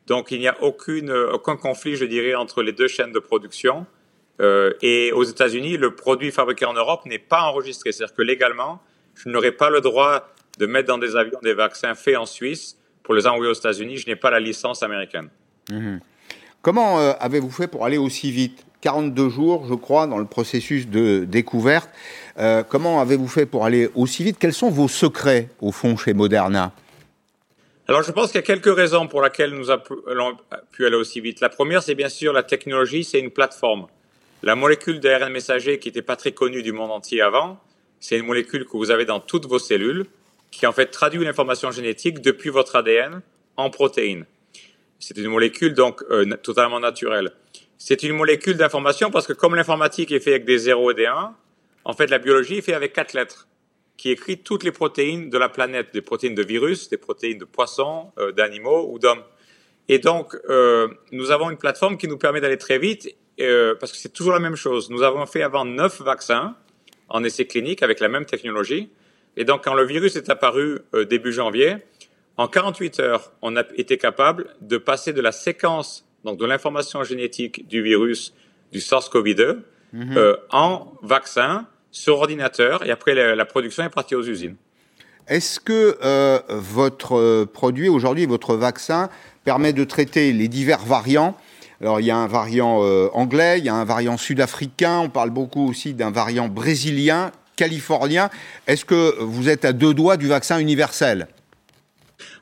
Donc il n'y a aucune, aucun conflit, je dirais, entre les deux chaînes de production. Euh, et aux États-Unis, le produit fabriqué en Europe n'est pas enregistré. C'est-à-dire que légalement, je n'aurai pas le droit de mettre dans des avions des vaccins faits en Suisse pour les envoyer aux États-Unis. Je n'ai pas la licence américaine. Mmh. Comment euh, avez-vous fait pour aller aussi vite? 42 jours, je crois, dans le processus de découverte. Euh, comment avez-vous fait pour aller aussi vite? Quels sont vos secrets, au fond, chez Moderna? Alors, je pense qu'il y a quelques raisons pour lesquelles nous avons pu aller aussi vite. La première, c'est bien sûr la technologie, c'est une plateforme. La molécule d'ARN messager, qui n'était pas très connue du monde entier avant, c'est une molécule que vous avez dans toutes vos cellules, qui en fait traduit l'information génétique depuis votre ADN en protéines. C'est une molécule donc euh, totalement naturelle. C'est une molécule d'information parce que comme l'informatique est fait avec des 0 et des 1, en fait, la biologie est fait avec quatre lettres qui écrit toutes les protéines de la planète, des protéines de virus, des protéines de poissons, euh, d'animaux ou d'hommes. Et donc, euh, nous avons une plateforme qui nous permet d'aller très vite euh, parce que c'est toujours la même chose. Nous avons fait avant neuf vaccins en essai clinique avec la même technologie. Et donc, quand le virus est apparu euh, début janvier, en 48 heures, on a été capable de passer de la séquence donc de l'information génétique du virus du SARS-CoV-2 mm -hmm. euh, en vaccin sur ordinateur et après la, la production est partie aux usines. Est-ce que euh, votre euh, produit aujourd'hui, votre vaccin, permet de traiter les divers variants? Alors, il y a un variant euh, anglais, il y a un variant sud-africain, on parle beaucoup aussi d'un variant brésilien, californien. Est-ce que vous êtes à deux doigts du vaccin universel?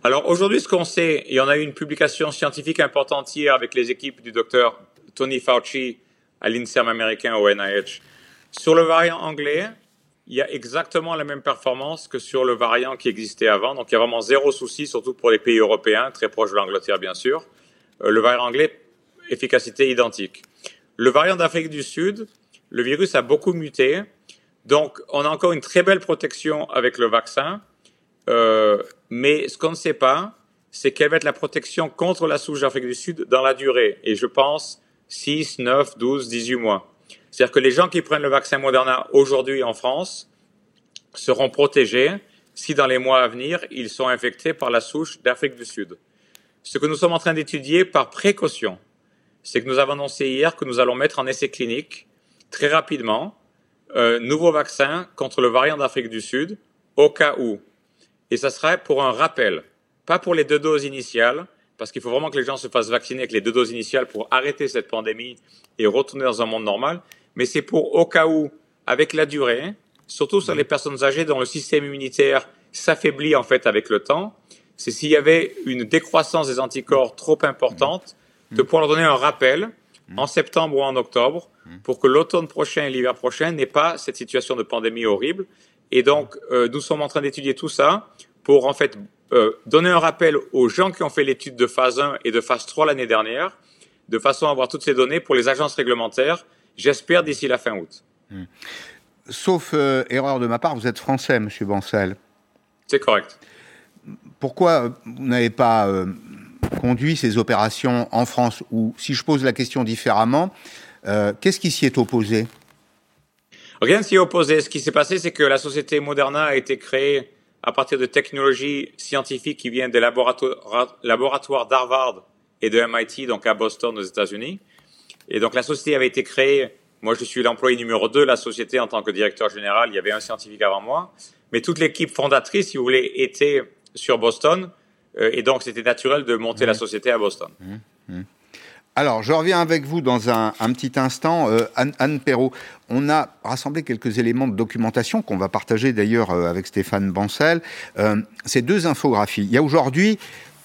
Alors aujourd'hui, ce qu'on sait, il y en a eu une publication scientifique importante hier avec les équipes du docteur Tony Fauci à l'INSERM américain au NIH. Sur le variant anglais, il y a exactement la même performance que sur le variant qui existait avant. Donc il y a vraiment zéro souci, surtout pour les pays européens, très proches de l'Angleterre bien sûr. Euh, le variant anglais, efficacité identique. Le variant d'Afrique du Sud, le virus a beaucoup muté. Donc on a encore une très belle protection avec le vaccin. Euh, mais ce qu'on ne sait pas, c'est quelle va être la protection contre la souche d'Afrique du Sud dans la durée. Et je pense 6, 9, 12, 18 mois. C'est-à-dire que les gens qui prennent le vaccin Moderna aujourd'hui en France seront protégés si dans les mois à venir, ils sont infectés par la souche d'Afrique du Sud. Ce que nous sommes en train d'étudier par précaution, c'est que nous avons annoncé hier que nous allons mettre en essai clinique très rapidement un nouveau vaccin contre le variant d'Afrique du Sud au cas où et ça serait pour un rappel, pas pour les deux doses initiales, parce qu'il faut vraiment que les gens se fassent vacciner avec les deux doses initiales pour arrêter cette pandémie et retourner dans un monde normal. Mais c'est pour au cas où, avec la durée, surtout sur les personnes âgées dont le système immunitaire s'affaiblit en fait avec le temps, c'est s'il y avait une décroissance des anticorps trop importante, de pouvoir leur donner un rappel en septembre ou en octobre pour que l'automne prochain et l'hiver prochain n'aient pas cette situation de pandémie horrible. Et donc, euh, nous sommes en train d'étudier tout ça pour en fait euh, donner un rappel aux gens qui ont fait l'étude de phase 1 et de phase 3 l'année dernière, de façon à avoir toutes ces données pour les agences réglementaires, j'espère d'ici la fin août. Hmm. Sauf euh, erreur de ma part, vous êtes français, Monsieur Bancel. C'est correct. Pourquoi vous n'avez pas conduit ces opérations en France? Ou si je pose la question différemment, qu'est-ce qui s'y est opposé? Rien ne s'y opposé. Ce qui s'est passé, c'est que la société Moderna a été créée à partir de technologies scientifiques qui viennent des laboratoires, d'Harvard et de MIT, donc à Boston aux États-Unis. Et donc la société avait été créée, moi je suis l'employé numéro 2 de la société en tant que directeur général, il y avait un scientifique avant moi, mais toute l'équipe fondatrice, si vous voulez, était sur Boston, euh, et donc c'était naturel de monter la société à Boston. Mmh. Mmh. Alors, je reviens avec vous dans un, petit instant. Euh, Anne, Perrault, on a rassemblé quelques éléments de documentation qu'on va partager d'ailleurs euh, avec Stéphane Bancel. Euh, ces deux infographies. Il y a aujourd'hui,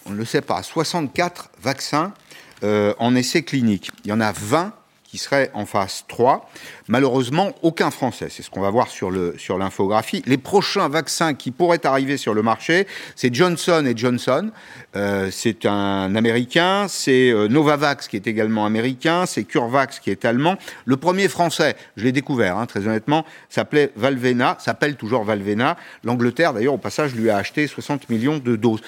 on ne le sait pas, 64 vaccins en essai clinique. Il y en a 20 qui serait en phase 3. Malheureusement, aucun Français. C'est ce qu'on va voir sur l'infographie. Sur les prochains vaccins qui pourraient arriver sur le marché, c'est Johnson et Johnson. Euh, c'est un Américain. C'est euh, Novavax qui est également américain. C'est CureVax qui est allemand. Le premier Français, je l'ai découvert, hein, très honnêtement, s'appelait Valvena, s'appelle toujours Valvena. L'Angleterre, d'ailleurs, au passage, lui a acheté 60 millions de doses.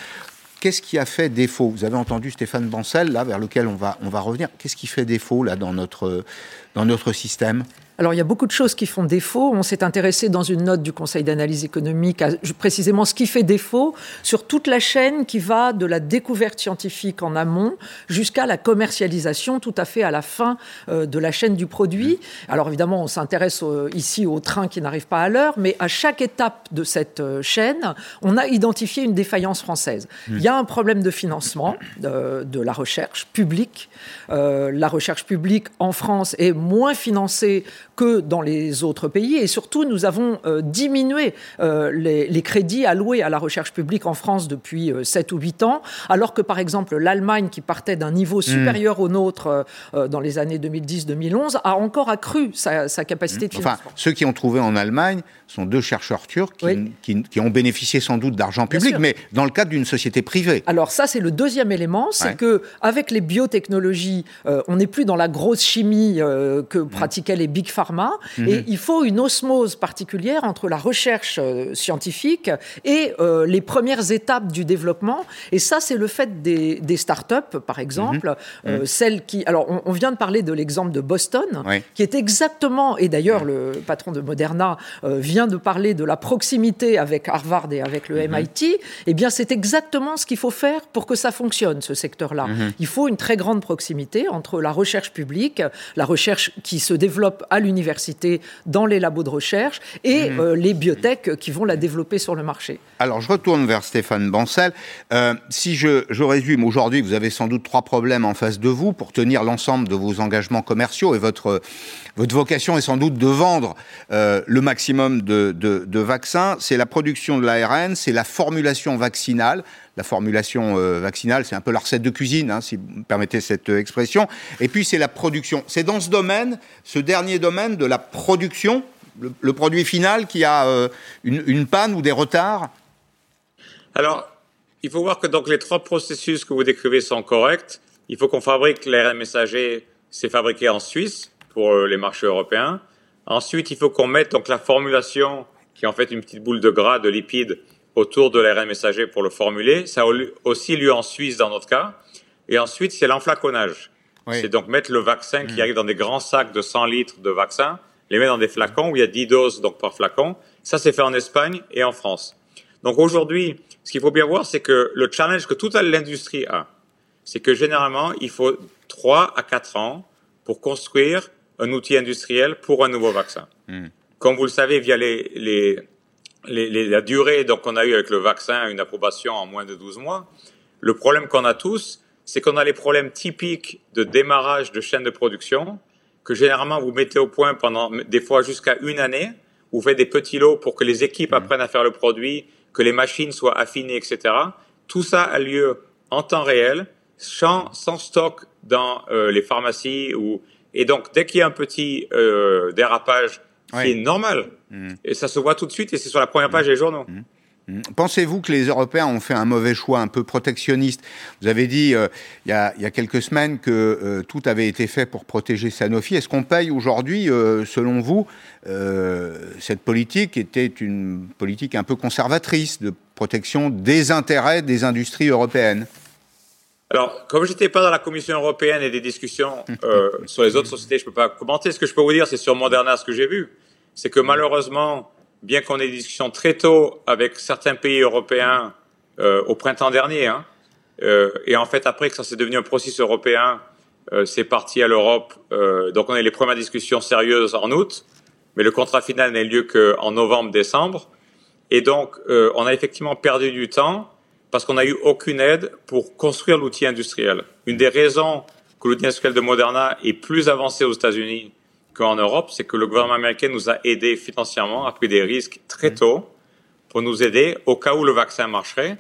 Qu'est-ce qui a fait défaut? Vous avez entendu Stéphane Bancel, là, vers lequel on va, on va revenir. Qu'est-ce qui fait défaut, notre, dans notre système? Alors il y a beaucoup de choses qui font défaut. On s'est intéressé dans une note du Conseil d'analyse économique à précisément ce qui fait défaut sur toute la chaîne qui va de la découverte scientifique en amont jusqu'à la commercialisation tout à fait à la fin euh, de la chaîne du produit. Alors évidemment, on s'intéresse euh, ici aux trains qui n'arrivent pas à l'heure, mais à chaque étape de cette euh, chaîne, on a identifié une défaillance française. Il y a un problème de financement de la recherche publique. la recherche publique en France est moins financée que dans les autres pays. Et surtout, nous avons euh, diminué euh, les, crédits alloués à la recherche publique en France depuis 7 euh, ou 8 ans, alors que par exemple l'Allemagne, qui partait d'un niveau hmm. supérieur au nôtre dans les années 2010-2011, a encore accru sa, capacité de financement. Enfin, ceux qui ont trouvé en Allemagne sont deux chercheurs turcs qui, ont bénéficié sans doute d'argent public, mais dans le cadre d'une société privée. Alors ça, c'est le deuxième élément, c'est que avec les biotechnologies, on n'est plus dans la grosse chimie que hmm. pratiquaient les big pharma Mhm. Et il faut une osmose particulière entre la recherche euh, scientifique et euh, les premières étapes du développement. Et ça, c'est le fait des, des start-up, par exemple, mhm. Euh, mhm. celles qui. Alors, on, vient de parler de l'exemple de Boston, qui est exactement. Et d'ailleurs, le patron de Moderna vient de parler de la proximité avec Harvard et avec le MIT. Eh bien, c'est exactement ce qu'il faut faire pour que ça fonctionne, ce secteur-là. Il faut une très grande proximité entre la recherche publique, la recherche qui se développe à l'université universités, dans les labos de recherche et mmh. euh, les biotech qui vont la développer sur le marché. Alors, je retourne vers Stéphane Bancel. Euh, si je, je résume, aujourd'hui, vous avez sans doute trois problèmes en face de vous pour tenir l'ensemble de vos engagements commerciaux et votre, votre vocation est sans doute de vendre euh, le maximum de, de, de vaccins. C'est la production de l'ARN, c'est la formulation vaccinale la formulation euh, vaccinale, c'est un peu la recette de cuisine, hein, si vous me permettez cette euh, expression. Et puis c'est la production. C'est dans ce domaine, ce dernier domaine de la production, le, produit final, qui a euh, une, panne ou des retards? Alors, il faut voir que donc les trois processus que vous décrivez sont corrects. Il faut qu'on fabrique l'ARN messager, c'est fabriqué en Suisse pour les marchés européens. Ensuite, il faut qu'on mette donc la formulation, qui est en fait une petite boule de gras, de lipides, autour de l'ARN messager pour le formuler. Ça a aussi lieu en Suisse dans notre cas. Et ensuite, c'est l'enflaconnage. C'est donc mettre le vaccin qui hmm. arrive dans des grands sacs de 100 litres de vaccin, les mettre dans des flacons où il y a 10 doses donc par flacon. Ça, c'est fait en Espagne et en France. Donc aujourd'hui, ce qu'il faut bien voir, c'est que le challenge que toute l'industrie a, c'est que généralement, il faut 3 à 4 ans pour construire un outil industriel pour un nouveau vaccin. Hmm. Comme vous le savez, via les, les la durée donc qu'on a eu avec le vaccin, une approbation en moins de 12 mois. Le problème qu'on a tous, c'est qu'on a les problèmes typiques de démarrage de chaîne de production, que généralement vous mettez au point pendant des fois jusqu'à une année. Vous faites des petits lots pour que les équipes mmh. apprennent à faire le produit, que les machines soient affinées, etc. Tout ça a lieu en temps réel, sans, sans stock dans euh, les pharmacies. Ou... Et donc, dès qu'il y a un petit euh, dérapage, qui est normal, mmh. et ça se voit tout de suite, et c'est sur la première page des journaux. Mmh. Pensez-vous que les Européens ont fait un mauvais choix, un peu protectionniste? Vous avez dit euh, il, y a, quelques semaines que euh, tout avait été fait pour protéger Sanofi. Est-ce qu'on paye aujourd'hui, euh, selon vous, cette politique était une politique un peu conservatrice de protection des intérêts des industries européennes? Alors, comme j'étais pas dans la Commission européenne et des discussions sur les autres sociétés, je peux pas commenter. Ce que je peux vous dire, c'est sur Moderna, ce que j'ai vu, c'est que malheureusement, bien qu'on ait des discussions très tôt avec certains pays européens euh, au printemps dernier, hein, euh, et en fait après que ça s'est devenu un processus européen, euh, c'est parti à l'Europe. Euh, donc on a eu les premières discussions sérieuses en août, mais le contrat final n'a eu lieu qu'en novembre-décembre. Et donc euh, on a effectivement perdu du temps parce qu'on n'a eu aucune aide pour construire l'outil industriel. Une des raisons que l'outil industriel de Moderna est plus avancé aux États-Unis qu'en Europe, c'est que le gouvernement américain nous a aidés financièrement, a pris des risques très mmh. tôt pour nous aider au cas où le vaccin marcherait.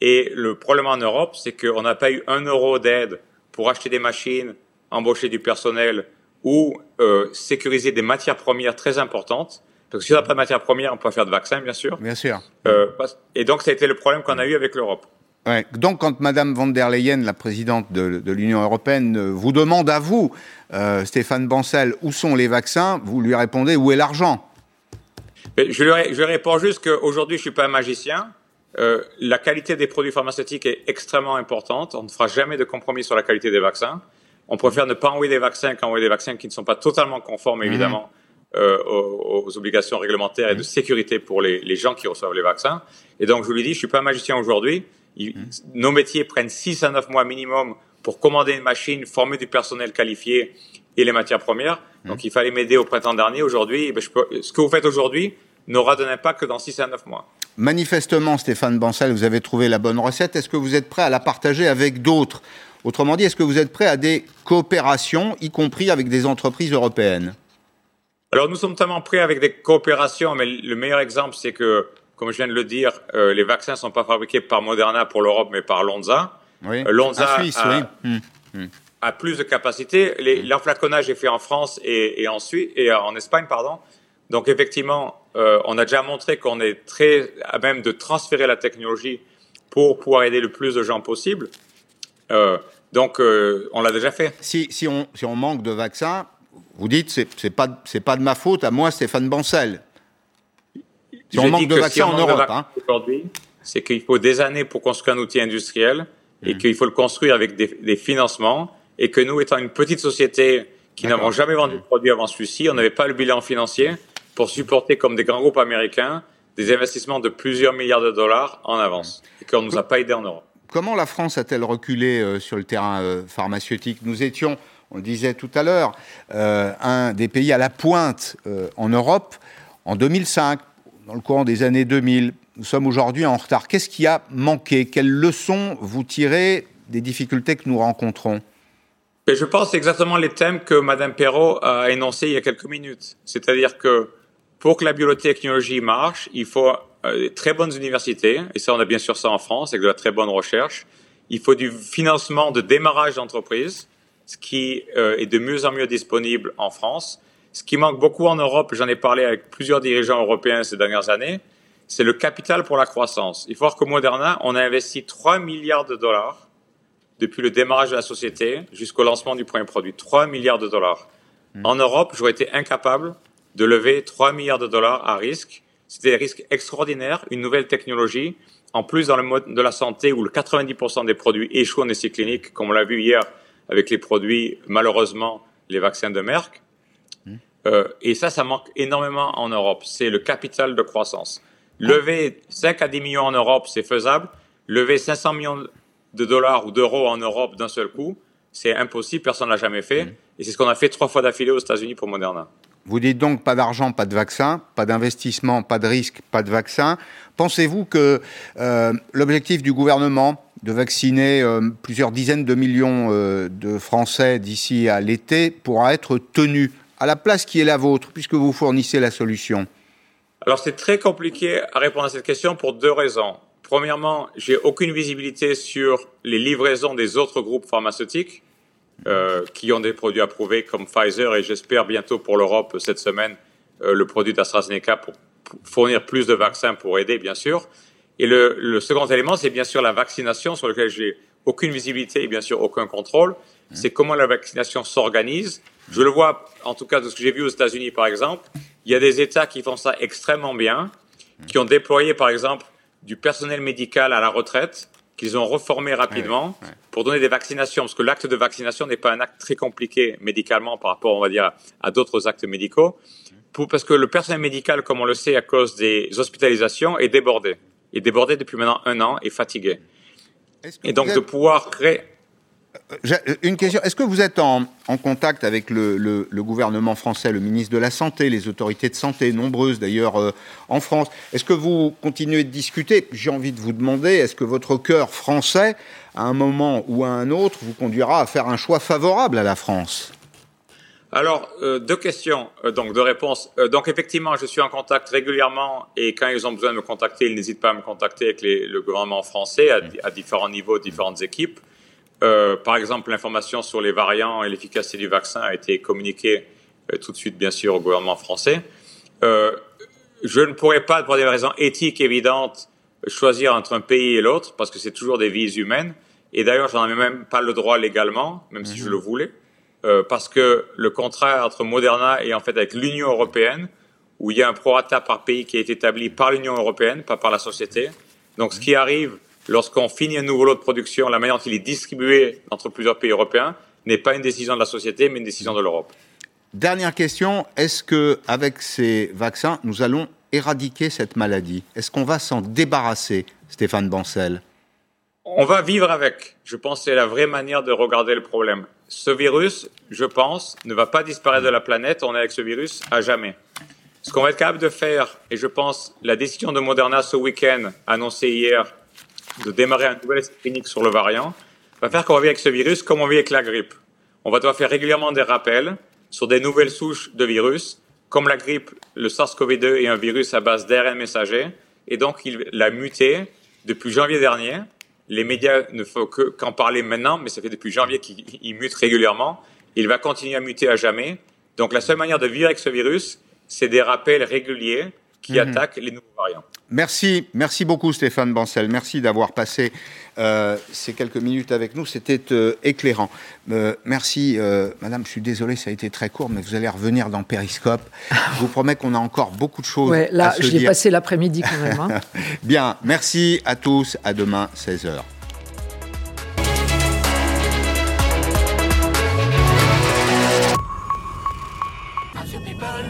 Et le problème en Europe, c'est qu'on n'a pas eu un euro d'aide pour acheter des machines, embaucher du personnel ou euh, sécuriser des matières premières très importantes. Parce que si on n'a pas de matières premières, on peut pas faire de vaccin, bien sûr. Bien sûr. Euh, et donc, ça a été le problème qu'on a eu avec l'Europe. Donc, quand Mme von der Leyen, la présidente de, l'Union européenne, euh, vous demande à vous, euh, Stéphane Bancel, où sont les vaccins, vous lui répondez où est l'argent? Je lui, réponds juste qu'aujourd'hui, je ne suis pas un magicien. Euh, la qualité des produits pharmaceutiques est extrêmement importante. On ne fera jamais de compromis sur la qualité des vaccins. On préfère ne pas envoyer des vaccins qu'envoyer des vaccins qui ne sont pas totalement conformes, mmh. évidemment, aux, obligations réglementaires et de mmh. sécurité pour les, les, gens qui reçoivent les vaccins. Et donc, je lui dis, je suis pas un magicien aujourd'hui. Mmh. Nos métiers prennent 6 à 9 mois minimum pour commander une machine, former du personnel qualifié et les matières premières. Mmh. Donc il fallait m'aider au printemps dernier. Aujourd'hui, eh ben, ce que vous faites aujourd'hui n'aura de impact que dans 6 à 9 mois. Manifestement, Stéphane Bansal, vous avez trouvé la bonne recette. Est-ce que vous êtes prêt à la partager avec d'autres? Autrement dit, est-ce que vous êtes prêt à des coopérations, y compris avec des entreprises européennes? Alors nous sommes tellement prêts avec des coopérations, mais le meilleur exemple, c'est que comme je viens de le dire, euh, les vaccins ne sont pas fabriqués par Moderna pour l'Europe, mais par Lonza. Oui. Euh, Lonza a, hum, hum. a, plus de capacité. Hum. L'enflaconnage est fait en France et, et, en, et en Espagne, pardon. Donc effectivement, euh, on a déjà montré qu'on est très à même de transférer la technologie pour pouvoir aider le plus de gens possible. Euh, donc euh, on l'a déjà fait. Si, si, on, si on manque de vaccins, vous dites c'est pas c'est pas de ma faute à moi Stéphane Bancel. Si on manque de vaccins en Europe, hein. aujourd'hui, c'est qu'il faut des années pour construire un outil industriel et mmh. qu'il faut le construire avec des, financements et que nous, étant une petite société qui n'avons jamais vendu de produit avant celui-ci, on n'avait pas le bilan financier pour supporter comme des grands groupes américains des investissements de plusieurs milliards de dollars en avance et qu'on ne nous a pas aidé en Europe. Comment la France a-t-elle reculé euh, sur le terrain euh, pharmaceutique? Nous étions, on le disait tout à l'heure, euh, un des pays à la pointe en Europe en 2005 dans le courant des années 2000. Nous sommes aujourd'hui en retard. Qu'est-ce qui a manqué? Quelles leçons vous tirez des difficultés que nous rencontrons? Je pense exactement les thèmes que Mme Perrault a énoncés il y a quelques minutes. C'est-à-dire que pour que la biotechnologie marche, il faut euh, de très bonnes universités, et ça on a bien sûr ça en France, avec de la très bonne recherche. Il faut du financement de démarrage d'entreprise, ce qui euh, est de mieux en mieux disponible en France. Ce qui manque beaucoup en Europe, j'en ai parlé avec plusieurs dirigeants européens ces dernières années, c'est le capital pour la croissance. Il faut voir qu'au Moderna, on a investi 3 milliards de dollars depuis le démarrage de la société jusqu'au lancement du premier produit. 3 milliards de dollars. Hmm. En Europe, j'aurais été incapable de lever 3 milliards de dollars à risque. C'était des risques extraordinaires, une nouvelle technologie. En plus, dans le mode de la santé où le 90% des produits échouent en essai clinique, comme on l'a vu hier avec les produits, malheureusement, les vaccins de Merck. Euh, et ça, ça manque énormément en Europe. C'est le capital de croissance. Lever 5 à 10 millions en Europe, c'est faisable. Lever 500 millions de dollars ou d'euros en Europe d'un seul coup, c'est impossible, personne ne l'a jamais fait. Mm. Et c'est ce qu'on a fait trois fois d'affilée aux États-Unis pour Moderna. Vous dites donc pas d'argent, pas de vaccin, pas d'investissement, pas de risque, pas de vaccin. Pensez-vous que euh, l'objectif du gouvernement, de vacciner plusieurs dizaines de millions de Français d'ici à l'été pourra être tenu à la place qui est la vôtre, puisque vous fournissez la solution Alors c'est très compliqué à répondre à cette question pour deux raisons. Premièrement, j'ai aucune visibilité sur les livraisons des autres groupes pharmaceutiques euh, qui ont des produits approuvés comme Pfizer et j'espère bientôt pour l'Europe cette semaine euh, le produit d'AstraZeneca pour, fournir plus de vaccins pour aider bien sûr. Et le, le second élément, c'est bien sûr la vaccination sur lequel j'ai aucune visibilité et bien sûr aucun contrôle. C'est comment la vaccination s'organise je le vois, en tout cas, de ce que j'ai vu aux États-Unis, par exemple. Il y a des États qui font ça extrêmement bien, qui ont déployé, par exemple, du personnel médical à la retraite, qu'ils ont reformé rapidement pour donner des vaccinations, parce que l'acte de vaccination n'est pas un acte très compliqué médicalement par rapport, on va dire, à d'autres actes médicaux, pour, parce que le personnel médical, comme on le sait, à cause des hospitalisations, est débordé. Est débordé depuis maintenant un an et fatigué. Et donc de pouvoir créer une question. Est-ce que vous êtes en, contact avec le, gouvernement français, le ministre de la Santé, les autorités de santé, nombreuses d'ailleurs euh, en France? Est-ce que vous continuez de discuter? J'ai envie de vous demander, est-ce que votre cœur français, à un moment ou à un autre, vous conduira à faire un choix favorable à la France? Alors, euh, deux questions, euh, donc deux réponses. donc, effectivement, je suis en contact régulièrement et quand ils ont besoin de me contacter, ils n'hésitent pas à me contacter avec le gouvernement français à, à différents niveaux, différentes équipes. Euh, par exemple, l'information sur les variants et l'efficacité du vaccin a été communiquée euh, tout de suite, bien sûr, au gouvernement français. Euh, je ne pourrais pas, pour des raisons éthiques évidentes, choisir entre un pays et l'autre, parce que c'est toujours des vies humaines. Et d'ailleurs, j'en avais même pas le droit légalement, même si je mhm. le voulais, euh, parce que le contrat entre Moderna et en fait avec l'Union européenne, où il y a un prorata par pays qui est établi par l'Union européenne, pas par la société. Donc, ce qui arrive lorsqu'on finit un nouveau lot de production, la manière dont il est distribué entre plusieurs pays européens n'est pas une décision de la société, mais une décision de l'Europe. Dernière question, est-ce que avec ces vaccins, nous allons éradiquer cette maladie? Est-ce qu'on va s'en débarrasser, Stéphane Bancel? On va vivre avec. Je pense que c'est la vraie manière de regarder le problème. Ce virus, je pense, ne va pas disparaître de la planète. On est avec ce virus à jamais. Ce qu'on va être capable de faire, et je pense la décision de Moderna ce week-end, annoncée hier, de démarrer un nouvel essai clinique sur le variant va faire qu'on va vivre avec ce virus comme on vit avec la grippe. On va devoir faire régulièrement des rappels sur des nouvelles souches de virus. Comme la grippe, le SARS-CoV-2 est un virus à base d'ARN messager et donc il a muté depuis janvier dernier. Les médias ne font que qu'en parler maintenant, mais ça fait depuis janvier qu'il <laughs> mute régulièrement. Il va continuer à muter à jamais. Donc la seule manière de vivre avec ce virus, c'est des rappels réguliers qui mhm. attaquent les nouveaux variants. Merci, merci beaucoup Stéphane Bancel. Merci d'avoir passé euh, ces quelques minutes avec nous. C'était euh, éclairant. Euh, merci, Madame. Je suis désolé, ça a été très court, mais vous allez revenir dans Périscope. Je vous promets qu'on a encore beaucoup de choses. Ouais, là, j'y ai passé l'après-midi quand même. Hein. <laughs> Bien, merci à tous. À demain, 16 h